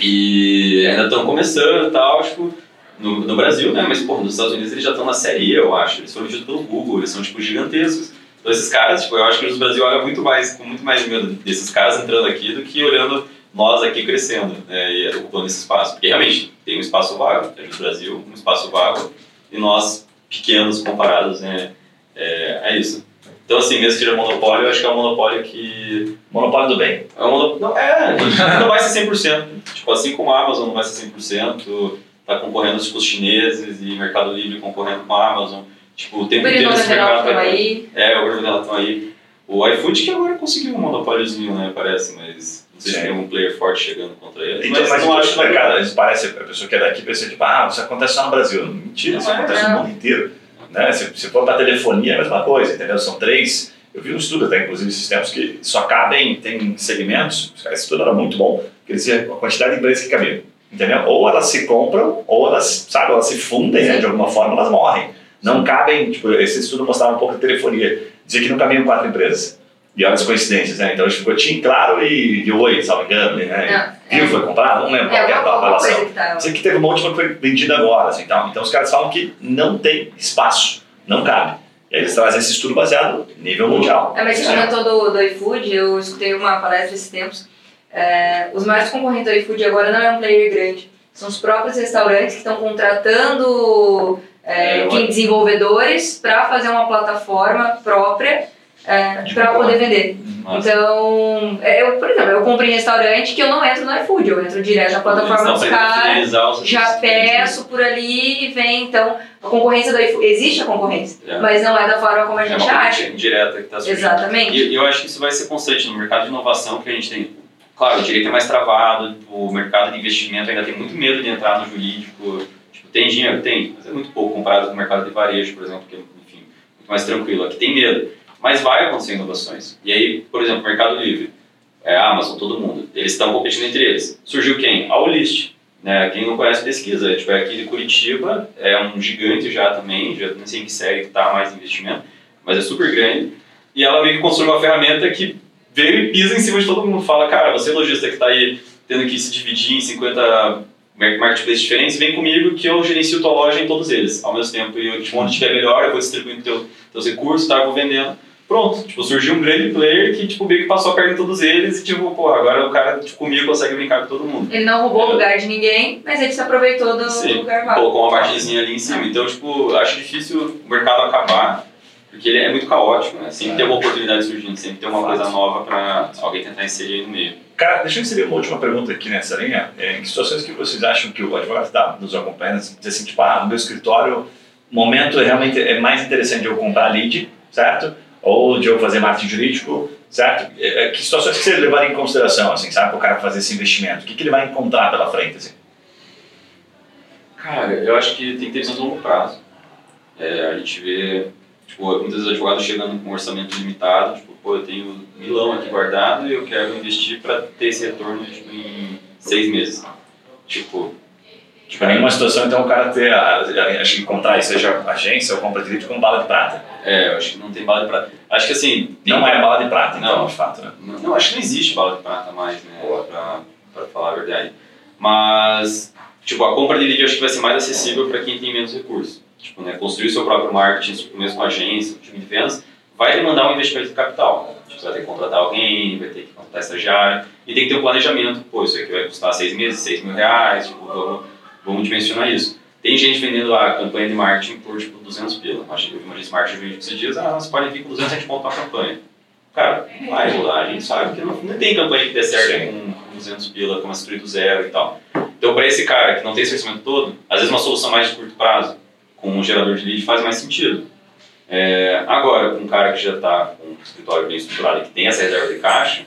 E ainda estão começando e tal, tipo no, no Brasil, né? Mas, pô, nos Estados Unidos eles já estão na série E, eu acho. Eles foram vendidos pelo Google, eles são, tipo, gigantescos. Então, esses caras, tipo, eu acho que no Brasil olha muito mais, com muito mais medo desses caras entrando aqui do que olhando nós aqui crescendo né, e ocupando esse espaço. Porque, realmente, tem um espaço vago. Tem no Brasil um espaço vago e nós, pequenos, comparados, né? É, é isso. Então, assim, mesmo que seja monopólio, eu acho que é um monopólio que... Monopólio do bem. É, um monopólio... não, é não vai ser 100%. Tipo, assim como a Amazon não vai ser 100%, está concorrendo tipo, os chineses e Mercado Livre concorrendo com a Amazon. Tipo, o tempo inteiro esse mercado vai... Aí. É, o governo dela estão aí. O iFood que agora conseguiu um monopóliozinho, né, parece, mas não sei se tem algum player forte chegando contra ele. Então, mas, mas não acho que mercado, às parece, a pessoa que é daqui pensa, tipo, ah, isso acontece só no Brasil. Mentira, isso é, acontece no mundo inteiro. Né? Se, se for para telefonia, é a mesma coisa, entendeu? São três... Eu vi um estudo até, inclusive, esses tempos, que só cabem, tem segmentos, esse estudo era muito bom, que dizia a quantidade de empresas que cabiam. Entendeu? Ou elas se compram, ou elas, sabe, elas se fundem, né? de alguma forma elas morrem. Não cabem, tipo, esse estudo mostrava um pouco de telefonia, dizia que não cabiam quatro empresas. E olha as coincidências, né? Então ficou TIM, Claro e, e Oi, salvo engano, né? Viu, é. foi comprado, não lembro é, qual é a relação. Tá. Sei que teve uma última que foi vendida agora, assim, então, então os caras falam que não tem espaço, não cabe. E aí eles trazem esse estudo baseado nível mundial. É, mas você é. comentou do, do iFood, eu escutei uma palestra esses tempos, é, os maiores concorrentes do iFood agora não é um player grande, são os próprios restaurantes que estão contratando é, é desenvolvedores para fazer uma plataforma própria é, para poder vender. Nossa. Então, é, eu, por exemplo, eu comprei em restaurante que eu não entro no iFood, eu entro direto na plataforma dos caras, já peço por ali e vem. Então, a concorrência do iFood, existe a concorrência, é. mas não é da forma como a gente é uma acha. direta que está surgindo. Exatamente. E eu acho que isso vai ser constante no mercado de inovação que a gente tem Claro, o direito é mais travado, o mercado de investimento ainda tem muito medo de entrar no jurídico. Tipo, tem dinheiro? Tem, mas é muito pouco comparado com o mercado de varejo, por exemplo, que é, enfim, muito mais tranquilo. Aqui tem medo, mas vai acontecer inovações. E aí, por exemplo, Mercado Livre, é, Amazon, todo mundo, eles estão competindo entre eles. Surgiu quem? A Olist. Né? Quem não conhece pesquisa, tipo, é aqui de Curitiba, é um gigante já também, já não sei em que série que está mais investimento, mas é super grande. E ela meio que construiu uma ferramenta que veio e pisa em cima de todo mundo. Fala, cara, você lojista que está aí tendo que se dividir em 50 marketplaces diferentes, vem comigo que eu gerencio tua loja em todos eles ao mesmo tempo. E eu, tipo, onde estiver melhor, eu vou distribuindo teu, teus recursos, tá? Eu vou vendendo. Pronto, tipo, surgiu um grande player que, tipo, meio que passou a perna em todos eles e, tipo, pô, agora o cara, tipo, comigo consegue brincar com todo mundo. Ele não roubou o lugar de ninguém, mas ele se aproveitou do Sim, lugar vago. colocou uma margenzinha ali em cima. Então, tipo, acho difícil o mercado acabar porque ele é muito caótico, né? Sempre é. tem uma oportunidade surgindo, sempre tem uma coisa nova para alguém tentar inserir aí no meio. Cara, deixa eu inserir uma última pergunta aqui nessa linha. É, em situações que vocês acham que o advogado está nos acompanhando, diz assim, tipo, ah, no meu escritório, o momento é realmente é mais interessante de eu comprar lead, certo? Ou de eu fazer marketing jurídico, certo? É, que situações que você levaria em consideração, assim, sabe, para o cara fazer esse investimento? O que, que ele vai encontrar pela frente, assim? Cara, eu acho que tem que ter visão de longo prazo. É, a gente vê Tipo, muitas vezes advogados chegando com um orçamento limitado, tipo, pô, eu tenho milão aqui guardado e eu quero investir para ter esse retorno tipo, em seis meses. Tipo, Tipo, nenhuma situação, então, o cara ter, a, acho que encontrar, seja agência ou compra de direito com bala de prata. É, eu acho que não tem bala de prata. Acho que assim... Não é bala de prata, então, não, de fato, né? Não, não, acho que não existe bala de prata mais, né? Pra, pra falar a verdade. Mas, tipo, a compra de lead eu acho que vai ser mais acessível para quem tem menos recursos tipo, né, construir o seu próprio marketing, mesmo com agência, time de vendas, vai demandar um investimento de capital. Tipo, você vai ter que contratar alguém, vai ter que contratar estagiário, e tem que ter um planejamento. Pô, isso aqui vai custar seis meses, seis mil reais, tipo, vamos, vamos dimensionar isso. Tem gente vendendo a campanha de marketing por tipo 200 pila. Uma agência marketing veio esses dias, ah, você pode vir com 200 a gente monta uma campanha. Cara, não vai rodar. A gente sabe que não, não tem campanha que dê certo com 200 pila, com uma estrutura do zero e tal. Então, para esse cara que não tem esse conhecimento todo, às vezes uma solução mais de curto prazo, com um gerador de lead, faz mais sentido. É, agora, um cara que já está com um escritório bem estruturado e que tem essa reserva de caixa,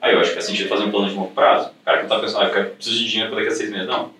aí eu acho que faz sentido fazer um plano de longo prazo. O cara que não está pensando, ah, eu preciso de dinheiro para daqui a seis meses. Não.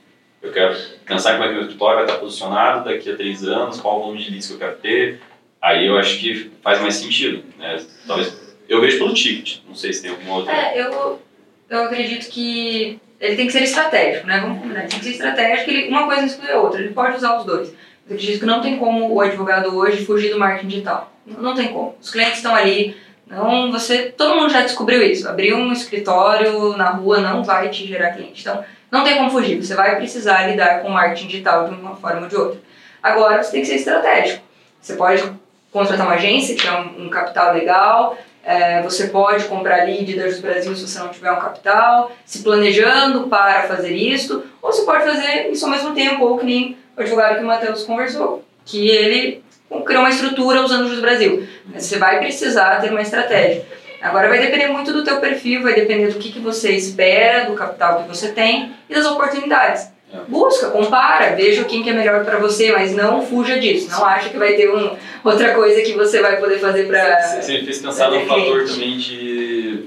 Eu quero pensar como é que meu escritório vai estar posicionado daqui a três anos, qual o volume de leads que eu quero ter. Aí eu acho que faz mais sentido. Né? Talvez eu vejo pelo ticket, não sei se tem alguma outra. É, eu, eu acredito que ele tem que ser estratégico, né? Vamos combinar, ele tem que ser estratégico, ele, uma coisa exclui a outra, ele pode usar os dois. Eu acredito que não tem como o advogado hoje fugir do marketing digital. Não, não tem como. Os clientes estão ali, não, você, todo mundo já descobriu isso. Abrir um escritório na rua não vai te gerar cliente. Então, não tem como fugir. Você vai precisar lidar com marketing digital de uma forma ou de outra. Agora, você tem que ser estratégico. Você pode contratar uma agência que é um, um capital legal, é, você pode comprar da Jus Brasil se você não tiver um capital, se planejando para fazer isso, ou você pode fazer isso ao mesmo tempo, ou que nem o advogado que o Matheus conversou, que ele criou uma estrutura usando o Brasil. Você vai precisar ter uma estratégia. Agora vai depender muito do teu perfil, vai depender do que, que você espera, do capital que você tem e das oportunidades. É. Busca, compara, veja quem que é melhor para você, mas não fuja disso. Não acha que vai ter um, outra coisa que você vai poder fazer para. Você me fez pensar no fator também de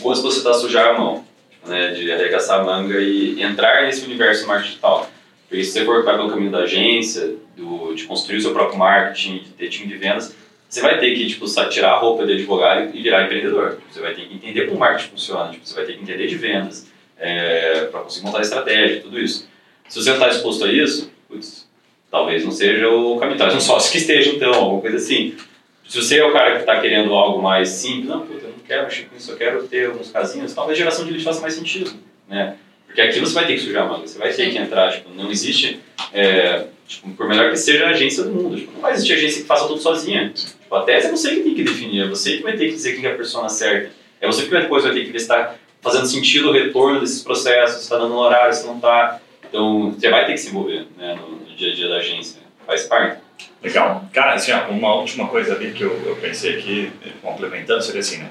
quando você está sujar a mão, né, de arregaçar a manga e entrar nesse universo marketing digital. Porque se você for pelo caminho da agência, do, de construir o seu próprio marketing, de ter time de vendas, você vai ter que tipo, tirar a roupa de advogado e virar empreendedor. Você vai ter que entender como o marketing funciona, tipo, você vai ter que entender de vendas é, para conseguir montar a estratégia, tudo isso. Se você não está disposto a isso, putz, talvez não seja o caminho. Talvez um sócio que esteja, então, alguma coisa assim. Se você é o cara que está querendo algo mais simples, não, puta, eu não quero mexer com isso, eu quero ter alguns casinhos, talvez geração de lead faça mais sentido, né? Porque aqui você vai ter que sujar a manga, você vai ter que entrar, tipo, não existe, é, tipo, por melhor que seja a agência do mundo, tipo, não vai existir agência que faça tudo sozinha. Tipo, a tese é você que tem que definir, é você que vai ter que dizer quem é a persona certa, é você que depois vai ter que está fazendo sentido o retorno desses processos, se está dando no horário, se não está. Então, você vai ter que se envolver né, no, no, dia a dia da agência, faz parte. Legal. Cara, assim, uma última coisa ali que eu, eu pensei aqui, complementando, seria assim, né?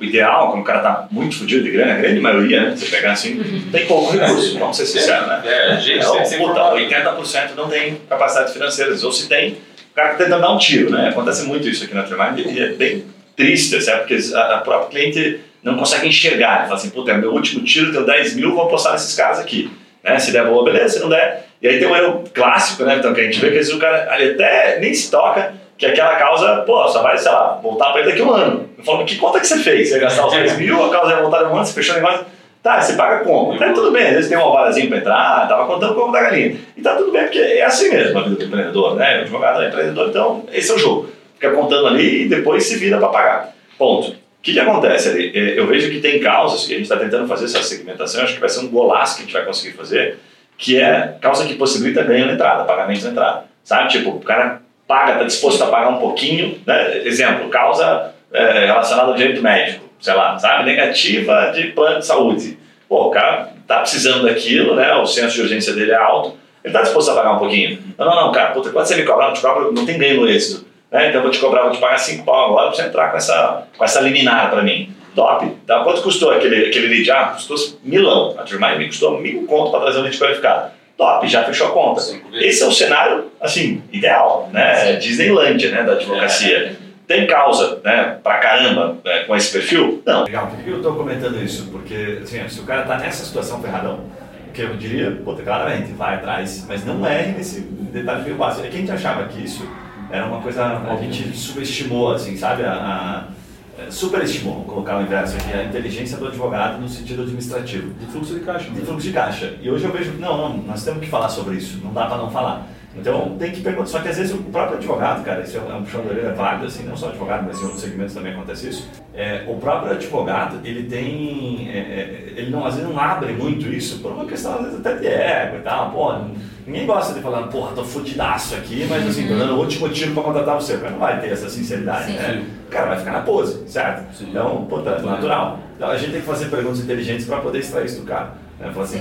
O ideal, quando o cara tá muito fodido de grana, a grande maioria, né? Você pegar assim, tem pouco recurso, vamos ser sinceros, né? É, a gente então, tem puta, 80% não tem capacidade financeira, ou se tem, o cara tá tentando dar um tiro, né? Acontece muito isso aqui na Trimind e é bem triste, certo? Porque a, a própria cliente não consegue enxergar. Ele fala assim, puta, é meu último tiro, deu 10 mil, vou apostar nesses caras aqui. Né? Se der boa, beleza, se não der. E aí tem um erro clássico, né? Então, que a gente vê que às vezes o cara ele até nem se toca que aquela causa, pô, só vai, sei lá, voltar para ele daqui a um ano. Eu falo, que conta que você fez? Você ia gastar os 10 mil, a causa ia voltar em um ano, você fechou o negócio. Tá, você paga como? Tá, tudo bem, às vezes tem um alvarazinho para entrar, tava contando como da galinha. E tá tudo bem, porque é assim mesmo a vida do empreendedor, né? O advogado é empreendedor, então esse é o jogo. Fica contando ali e depois se vira para pagar. Ponto. O que, que acontece ali? É, eu vejo que tem causas que a gente está tentando fazer essa segmentação, acho que vai ser um golaço que a gente vai conseguir fazer, que é causa que possibilita ganho na entrada, pagamento na entrada. Sabe? Tipo, o cara paga, está disposto a pagar um pouquinho, né? Exemplo, causa é, relacionada ao direito médico, sei lá, sabe? Negativa de plano de saúde. Pô, o cara está precisando daquilo, né? O senso de urgência dele é alto, ele está disposto a pagar um pouquinho. Não, não, não, cara, puta, quando você me cobra, não te cobra, não tem ganho no êxito. Né? Então eu vou te cobrar, vou te pagar 5 pau agora para você entrar com essa, com essa liminar para mim. Top. Tá? Quanto custou aquele, aquele lead? Ah, custou milão. A turma me custou mil conto para trazer um lead qualificado. Top, já fechou a conta. Esse é o cenário, assim, ideal, né? Disneylandia, né, da advocacia. É. Tem causa, né, pra caramba, né, com esse perfil? Não. Legal, por que eu estou comentando isso? Porque, assim, se o cara está nessa situação ferradão, que eu diria, puta, claramente, vai atrás, mas não é nesse detalhe meio básico. É que a gente achava que isso era uma coisa a gente subestimou, assim, sabe? A, a, é, superestimou, vou colocar o inverso aqui, a inteligência do advogado no sentido administrativo. De fluxo de caixa. De fluxo de caixa. E hoje eu vejo, não, não, nós temos que falar sobre isso, não dá para não falar. Então tem que perguntar. Só que às vezes o próprio advogado, cara, isso é um puxão de orelha válido, assim, não só advogado, mas em outros segmentos também acontece isso. É, o próprio advogado, ele tem. É, é, ele não, às vezes não abre muito isso por uma questão, às vezes, até de ego e tal. Pô, ninguém gosta de falar, porra, tô fudidaço aqui, mas assim, tô dando o último tiro pra contratar você. Mas não vai ter essa sinceridade, Sim. né? O cara vai ficar na pose, certo? Sim. Então, portanto, natural. Então a gente tem que fazer perguntas inteligentes para poder extrair isso do cara. Né? Falar assim,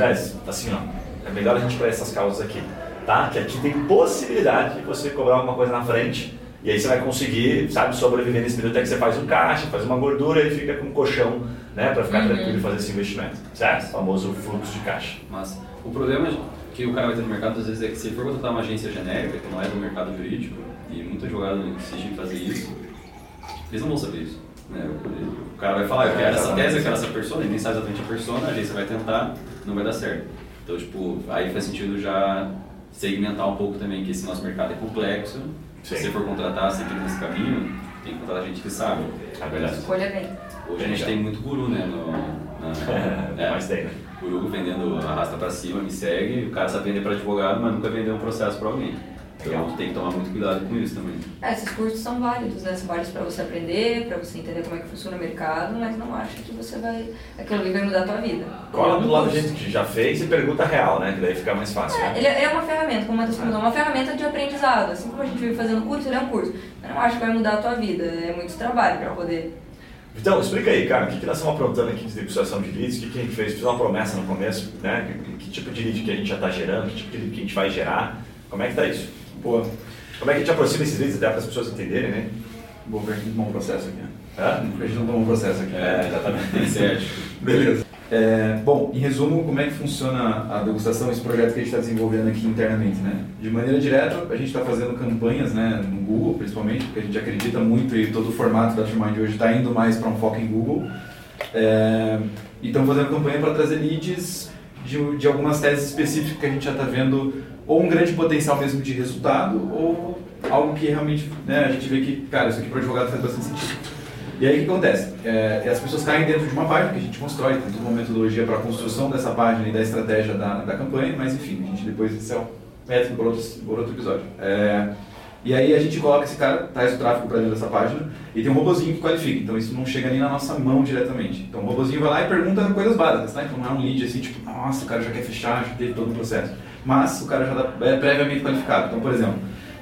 assim, ó, é melhor a gente para essas causas aqui tá? Que aqui tem possibilidade de você cobrar alguma coisa na frente e aí você vai conseguir, sabe, sobreviver nesse período até que você faz um caixa, faz uma gordura e fica com um colchão, né, para ficar uhum. tranquilo e fazer esse investimento, certo? O famoso fluxo de caixa. Mas o problema que o cara vai ter no mercado às vezes é que se for contratar uma agência genérica, que não é do mercado jurídico, e muito advogado insiste em fazer isso, eles não vão saber isso. Né? O cara vai falar, eu quero essa tese, eu quero essa persona, ele nem sabe exatamente a persona, a agência vai tentar, não vai dar certo. Então, tipo, aí faz sentido já segmentar um pouco também, que esse nosso mercado é complexo. Se você for contratar, seguir nesse caminho, tem que contratar gente que sabe. É verdade. Escolha bem. Hoje a gente tem muito guru, né? No, na, é, mais tem, né? Guru vendendo arrasta pra cima, me segue, o cara sabe vender para advogado, mas nunca vendeu um processo para alguém. Então tem que tomar muito cuidado com isso também. É, esses cursos são válidos, né? São válidos para você aprender, para você entender como é que funciona o mercado, mas não acha que você vai. aquilo ali vai mudar a tua vida. Cola do lado de gente que já fez e pergunta real, né? Que daí fica mais fácil. É, né? ele é uma ferramenta, como a Matheus falou, é uma ferramenta de aprendizado. Assim como a gente vive fazendo curso, ele é um curso. Eu não acho que vai mudar a tua vida. É muito trabalho para poder. Então, explica aí, cara, o que, que nós estamos aprontando aqui de degustação de leads, o que, que a gente fez? Fiz uma promessa no começo, né? Que, tipo de lead que a gente já está gerando, que tipo de lead que a gente vai gerar, como é que está isso? Boa. Como é que a gente aproxima esses leads até para as pessoas entenderem, né? Bom, a gente não tomar um processo aqui. Hã? A gente não tomar um processo aqui. É, exatamente. Certo. Beleza. É, bom, em resumo, como é que funciona a degustação, esse projeto que a gente está desenvolvendo aqui internamente, né? De maneira direta, a gente está fazendo campanhas, né, no Google, principalmente, porque a gente acredita muito e todo o formato da Trimind hoje está indo mais para um foco em Google. É, e estamos fazendo campanha para trazer leads de, de algumas teses específicas que a gente já está vendo ou um grande potencial mesmo de resultado, ou algo que realmente né, a gente vê que, cara, isso aqui para advogado faz bastante sentido. E aí o que acontece? É, as pessoas caem dentro de uma página que a gente constrói, tem toda uma metodologia para a construção dessa página e da estratégia da, da campanha, mas enfim, a gente depois isso é um método por outro, por outro episódio. É, e aí a gente coloca esse cara, traz o tráfego para dentro dessa página e tem um robozinho que qualifica, então isso não chega nem na nossa mão diretamente. Então o robozinho vai lá e pergunta coisas básicas, tá? Então não é um lead assim, tipo, nossa, o cara já quer fechar, já teve todo o processo mas o cara já está é previamente qualificado. Então, por exemplo,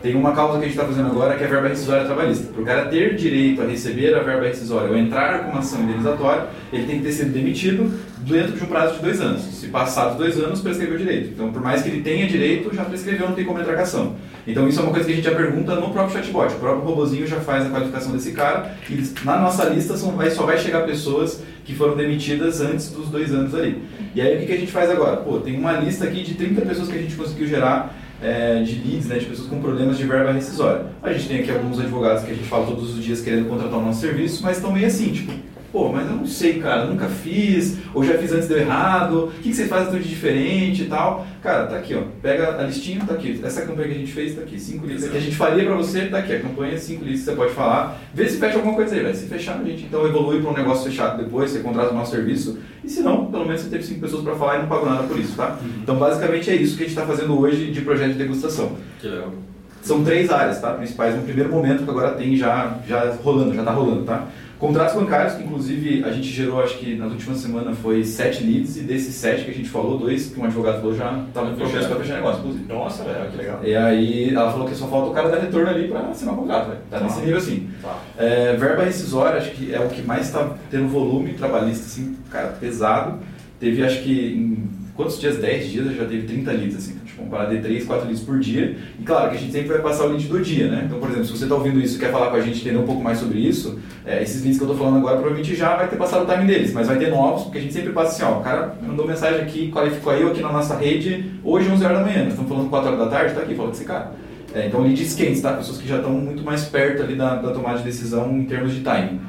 tem uma causa que a gente está fazendo agora que é a verba rescisória trabalhista. Para o cara ter direito a receber a verba rescisória ou entrar com uma ação indenizatória, ele tem que ter sido demitido dentro de um prazo de dois anos. Se passar dos dois anos, prescreveu direito. Então, por mais que ele tenha direito, já prescreveu, não tem como entrar com ação. Então, isso é uma coisa que a gente já pergunta no próprio chatbot. O próprio robozinho já faz a qualificação desse cara e na nossa lista só vai, só vai chegar pessoas que foram demitidas antes dos dois anos ali. E aí, o que, que a gente faz agora? Pô, tem uma lista aqui de 30 pessoas que a gente conseguiu gerar é, de leads, né, de pessoas com problemas de verba rescisória. A gente tem aqui alguns advogados que a gente fala todos os dias querendo contratar o nosso serviço, mas meio assim, tipo, pô, mas eu não sei, cara, nunca fiz, ou já fiz antes deu errado, o que, que você faz de diferente e tal. Cara, tá aqui, ó, pega a listinha, tá aqui, essa campanha que a gente fez tá aqui, cinco listas que a gente faria pra você, tá aqui, a campanha, cinco listas, você pode falar, vê se fecha alguma coisa aí, vai se fechar, a gente então evolui para um negócio fechado depois, você contrata o nosso serviço, e se não, pelo menos você teve cinco pessoas para falar e não pagou nada por isso, tá? Uhum. Então basicamente é isso que a gente está fazendo hoje de projeto de degustação. Que legal. São três áreas, tá? Principais no primeiro momento que agora tem já, já rolando, já tá rolando, tá? Contratos bancários, que inclusive a gente gerou, acho que nas últimas semanas foi sete leads, e desses sete que a gente falou, dois que um advogado falou já estava no processo para fechar negócio, inclusive. Nossa, velho, que legal. E aí ela falou que só falta o cara dar retorno ali para assinar o contrato, velho. Tá nesse nível assim. Tá. É, verba rescisória, acho que é o que mais está tendo volume trabalhista, assim, cara, pesado. Teve, acho que em quantos dias? 10 dias já teve 30 leads, assim tipo, parar de 3, 4 leads por dia. E claro que a gente sempre vai passar o lead do dia, né? Então, por exemplo, se você está ouvindo isso e quer falar com a gente, entender um pouco mais sobre isso, é, esses leads que eu estou falando agora provavelmente já vai ter passado o time deles, mas vai ter novos, porque a gente sempre passa assim, ó, o cara mandou mensagem aqui, qualificou aí aqui na nossa rede, hoje 11 horas da manhã, nós estamos falando 4 horas da tarde, está aqui, fala com esse cara. É, então, leads quentes, tá? Pessoas que já estão muito mais perto ali da, da tomada de decisão em termos de timing.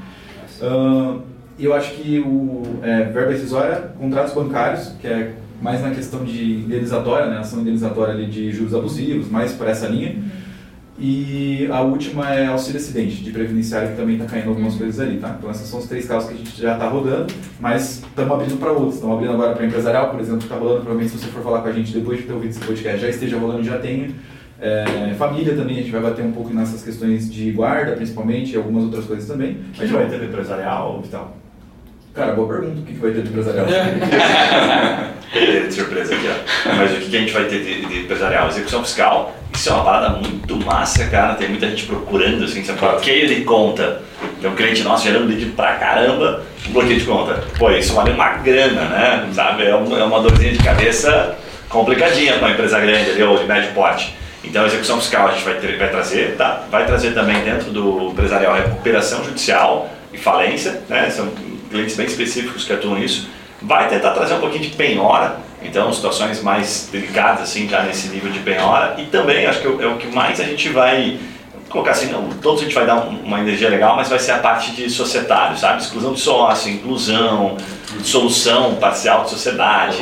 Uh, eu acho que o é, verba decisória, contratos bancários, que é mais na questão de indenizatória, né, ação indenizatória ali de juros abusivos, mais para essa linha. E a última é auxílio acidente, de previdenciário, que também está caindo algumas uhum. coisas ali, tá? Então essas são os três casos que a gente já está rodando, mas estamos abrindo para outros. Estamos abrindo agora para empresarial, por exemplo, que está rolando, provavelmente se você for falar com a gente depois de ter ouvido esse podcast, já esteja rolando, já tenha. É, família também, a gente vai bater um pouco nessas questões de guarda, principalmente, e algumas outras coisas também. A gente vai ter empresarial, Vital? Cara, boa pergunta. O que, que vai ter de empresarial? de surpresa aqui, ó. Mas o que, que a gente vai ter de, de, empresarial? Execução fiscal. Isso é uma parada muito massa, cara. Tem muita gente procurando, assim, você fala, bloqueio de conta. Tem um cliente nosso gerando lead pra caramba, um bloqueio de conta. Pô, isso vale uma grana, né? Sabe? É, um, é uma dorzinha de cabeça complicadinha para uma empresa grande ali, ou de médio porte. Então a execução fiscal a gente vai, ter, vai trazer, tá? vai trazer também dentro do empresarial recuperação judicial e falência, né? são clientes bem específicos que atuam nisso. Vai tentar trazer um pouquinho de penhora, então situações mais delicadas assim já nesse nível de penhora e também acho que é o que mais a gente vai colocar assim, não, todos a gente vai dar uma energia legal, mas vai ser a parte de societário, sabe? Exclusão de sócio, inclusão, solução parcial de sociedade,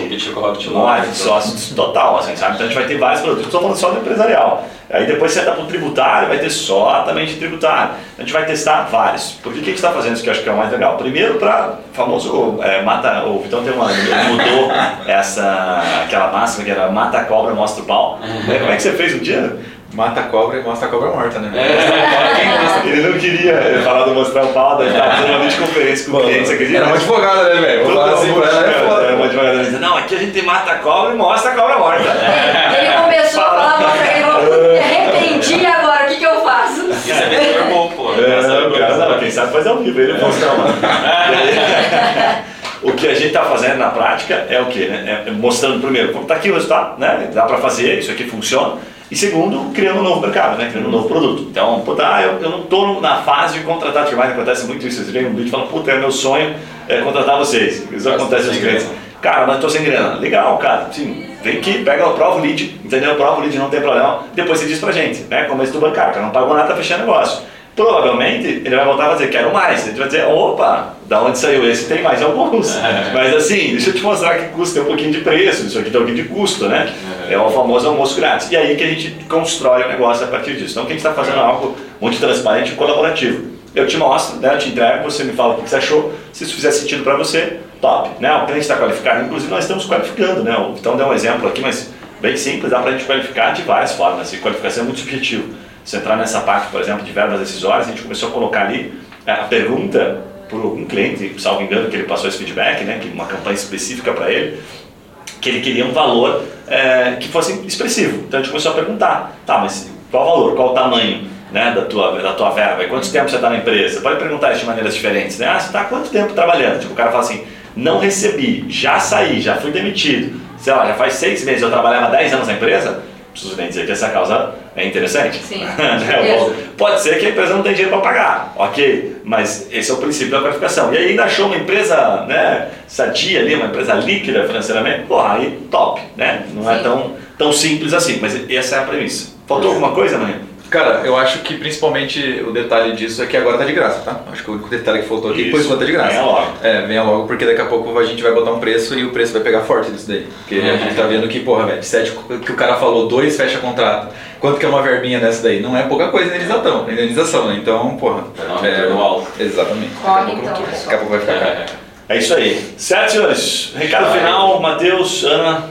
live de sócios, total, assim, sabe? Então a gente vai ter vários produtos, estou falando só do empresarial. Aí depois você entra para o tributário, vai ter só também de tributário. A gente vai testar vários. Por que, que a gente está fazendo isso que eu acho que é o mais legal? Primeiro para famoso é, mata, o Vitão tem uma, ele mudou essa, aquela máxima que era mata a cobra, mostra o pau. Como é que você fez um dia? Mata a cobra e mostra a cobra morta, né? É. Ele não queria falar do mostrar o pau, daí estava fazendo uma videoconferência com o cliente, você acredita? Era uma advogada, né, velho? Vou falar assim pra ela, é foda. Era uma advogada, dizendo, não, aqui a gente mata a cobra e mostra a cobra morta. Ele começou a falar, mostra, ele falou, me arrependi agora, o que que eu faço? Isso é bem bom, pô. É, não, quem sabe faz ao vivo, ele posta uma. O que a gente está fazendo na prática é o quê? Né? É mostrando primeiro, está aqui o resultado, né? dá para fazer, isso aqui funciona. E segundo, criando um novo mercado, né? criando um novo produto. Então, puta, ah, eu, eu não estou na fase de contratar Tribine, acontece muito isso. Você vem um vídeo e fala, puta, é meu sonho é contratar vocês. Isso acontece com os clientes. Cara, mas estou sem grana. Legal, cara. Sim, vem aqui, pega o prova o lead, entendeu? Prova o lead, não tem problema. Depois você diz pra gente, né? Começo do bancário, cara, não pagou nada, tá fechando negócio. Provavelmente ele vai voltar a dizer, quero mais. Ele vai dizer, opa, da onde saiu esse? Tem mais alguns. É. Mas assim, deixa eu te mostrar que custa um pouquinho de preço, isso aqui tem um pouquinho de custo, né? É, é o famoso almoço grátis. E aí que a gente constrói o negócio a partir disso. Então, quem está fazendo algo muito transparente e colaborativo. Eu te mostro, né, eu te entrego, você me fala o que você achou, se isso fizer sentido para você, top. Né? O cliente está qualificado, inclusive nós estamos qualificando. Né? Então, deu um exemplo aqui, mas bem simples, dá para a gente qualificar de várias formas. E qualificação é muito subjetivo. Se entrar nessa parte, por exemplo, de verbas decisórias, a gente começou a colocar ali é, a pergunta por um cliente, salvo engano, que ele passou esse feedback, né, que uma campanha específica para ele, que ele queria um valor é, que fosse expressivo. Então a gente começou a perguntar, tá, mas qual o valor, qual o tamanho né, da, tua, da tua verba, e quanto tempo você está na empresa? Pode perguntar isso de maneiras diferentes, né? Ah, você está quanto tempo trabalhando? Tipo, o cara fala assim, não recebi, já saí, já fui demitido, sei lá, já faz seis meses, eu trabalhava 10 anos na empresa, preciso nem dizer que essa causa é interessante. Sim. Né, pode ser que a empresa não tenha dinheiro para pagar, ok, mas esse é o princípio da qualificação. E aí ainda achou uma empresa né, sadia ali, uma empresa líquida financeiramente, porra, aí top, né? Não é Sim. é tão, tão simples assim, mas essa é a premissa. Faltou alguma coisa, Maria? Cara, eu acho que principalmente o detalhe disso é que agora tá de graça, tá? Acho que o detalhe que faltou aqui, depois tá de graça. Venha logo. É, venha logo, porque daqui a pouco a gente vai botar um preço e o preço vai pegar forte disso daí. Porque uhum. a gente tá vendo que, porra, velho, sete que o cara falou, dois fecha contrato. Quanto que é uma verbinha dessa daí? Não é pouca coisa indenização, indenização, né? Então, porra. Não, é, alto. Exatamente. Corre então, Daqui a pouco vai ficar caro. É isso aí. Certo, senhores? Recado final, Matheus, Ana.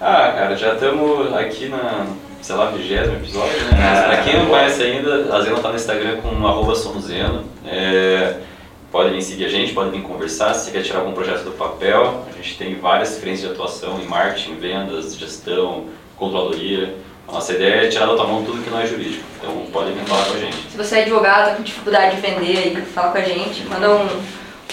Ah, cara, já estamos aqui na sei lá, vigésimo episódio, né? Mas pra quem não conhece ainda, a Zena tá no Instagram com arroba somozeno. É, podem vir seguir a gente, podem vir conversar. Se você quer tirar algum projeto do papel, a gente tem várias frentes de atuação em marketing, vendas, gestão, controladoria. A nossa ideia é tirar da tua mão tudo que não é jurídico. Então podem vir falar com a gente. Se você é advogado, tá com dificuldade de vender aí, fala com a gente, manda um,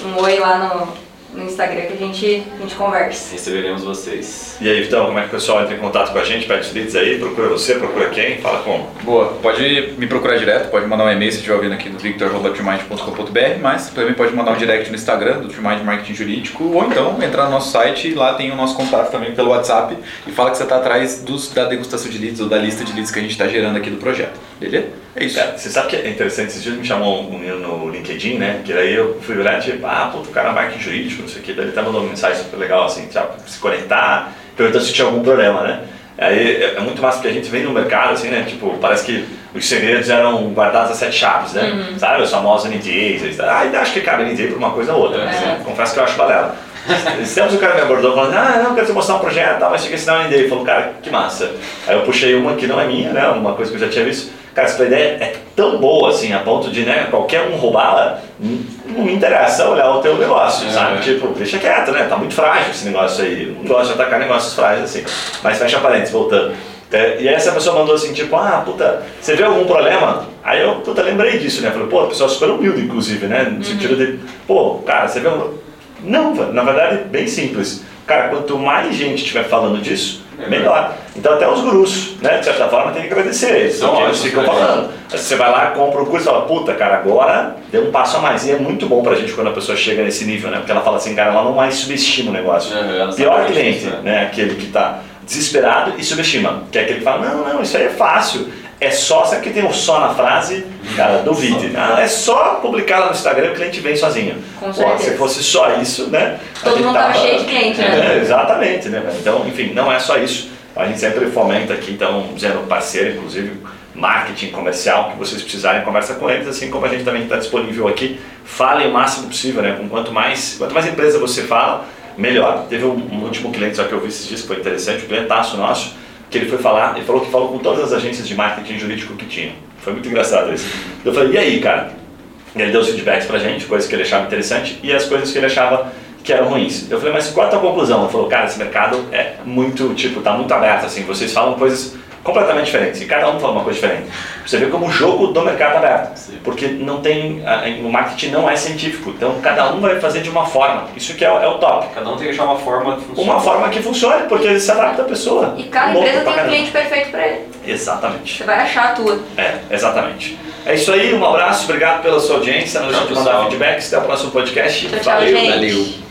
um oi lá no, no Instagram que a gente, a gente conversa. Receberemos vocês. E aí, Vitão, como é que o pessoal entra em contato com a gente? Pede os leads aí, procura você, procura quem? Fala como? Boa, pode me procurar direto, pode mandar um e-mail se estiver ouvindo aqui no victor.trimind.com.br, mas também pode mandar um direct no Instagram do Trimind Marketing Jurídico, ou então entrar no nosso site e lá tem o nosso contato também pelo WhatsApp e fala que você está atrás dos, da degustação de leads ou da lista de leads que a gente está gerando aqui do projeto. Beleza? É isso. É, você sabe que é interessante, esses dias me chamou um menino no LinkedIn, né? Que daí eu fui olhar e tipo, ah, pô, o cara é marketing jurídico, não sei o que, daí ele tá mandando uma mensagem super legal, assim, sabe, se conectar, perguntando se tinha algum problema, né? Aí é, é muito massa porque a gente vem no mercado, assim, né? Tipo, parece que os segredos eram guardados a sete chaves, né? Uhum. Sabe? Os famosos NDAs. Ah, ainda acho que cabe NDA por uma coisa ou outra. É. Né? Confesso que eu acho balela. Temos o cara me abordou falando, ah, não, quero te mostrar um projeto, tá, mas que assinar um NDA. Falou, cara, que massa. Aí eu puxei uma que não é minha, né? Uma coisa que eu já tinha visto. Cara, essa ideia é tão boa, assim, a ponto de, né, qualquer um roubá-la, não me interessa olhar o teu negócio, é, sabe? Tipo, deixa quieto, né? Tá muito frágil esse negócio aí. Não gosto de atacar negócios frágeis assim. Mas fecha parênteses, voltando. É, e aí essa pessoa mandou assim, tipo, ah, puta, você vê algum problema? Aí eu, puta, lembrei disso, né? Falei, pô, a pessoa super humilde, inclusive, né? No uhum. sentido de, pô, cara, você vê um... Não, na verdade, bem simples. Cara, quanto mais gente estiver falando disso, é. melhor. Então até os gurus, né, de certa forma, tem que agradecer eles. Então, eles ficam falando. Você vai lá, compra um curso e fala, puta, cara, agora deu um passo a mais. E é muito bom pra gente quando a pessoa chega nesse nível, né? Porque ela fala assim, cara, ela não mais subestima o negócio. Uhum, Pior cliente, né? né? Aquele que tá desesperado e subestima. Que é aquele que fala, não, não, isso aí é fácil. É só, sabe que tem um só na frase? Cara, duvide. Ah, é só publicar lá no Instagram e o cliente vem sozinho. Com Pô, se fosse só isso, né? Todo mundo tava cheio de cliente, né? É, exatamente, né? Então, enfim, não é só isso. A gente sempre fomenta aqui, então, dizendo parceiro, inclusive, marketing comercial, que vocês precisarem, conversa com eles, assim como a gente também está disponível aqui. Falem o máximo possível, né? Com quanto mais, quanto mais empresa você fala, melhor. Teve um, um último cliente só que eu vi esses dias que foi interessante, um clientaço nosso, que ele foi falar, ele falou que falou com todas as agências de marketing jurídico que tinham. Foi muito engraçado isso. Eu falei, e aí, cara? E ele deu os feedbacks pra gente, coisas que ele achava interessante e as coisas que ele achava que eram ruins. Eu falei, mas qual é a tua conclusão? Ele falou, cara, esse mercado é muito, tipo, tá muito aberto, assim, vocês falam coisas completamente diferentes. E cada um fala uma coisa diferente. Você vê como o jogo do mercado é aberto. Sim. Porque não tem. O marketing não é científico. Então cada um vai fazer de uma forma. Isso que é, é o top. Cada um tem que achar uma forma que funcione. Uma forma que funcione, porque ele se adapta à pessoa. E cada empresa tem um cliente perfeito para ele. Exatamente. Você vai achar a tua. É, exatamente. É isso aí, um abraço, obrigado pela sua audiência. Não deixe de mandar feedbacks. Até o próximo podcast. Tchau, tchau, Valeu. Valeu.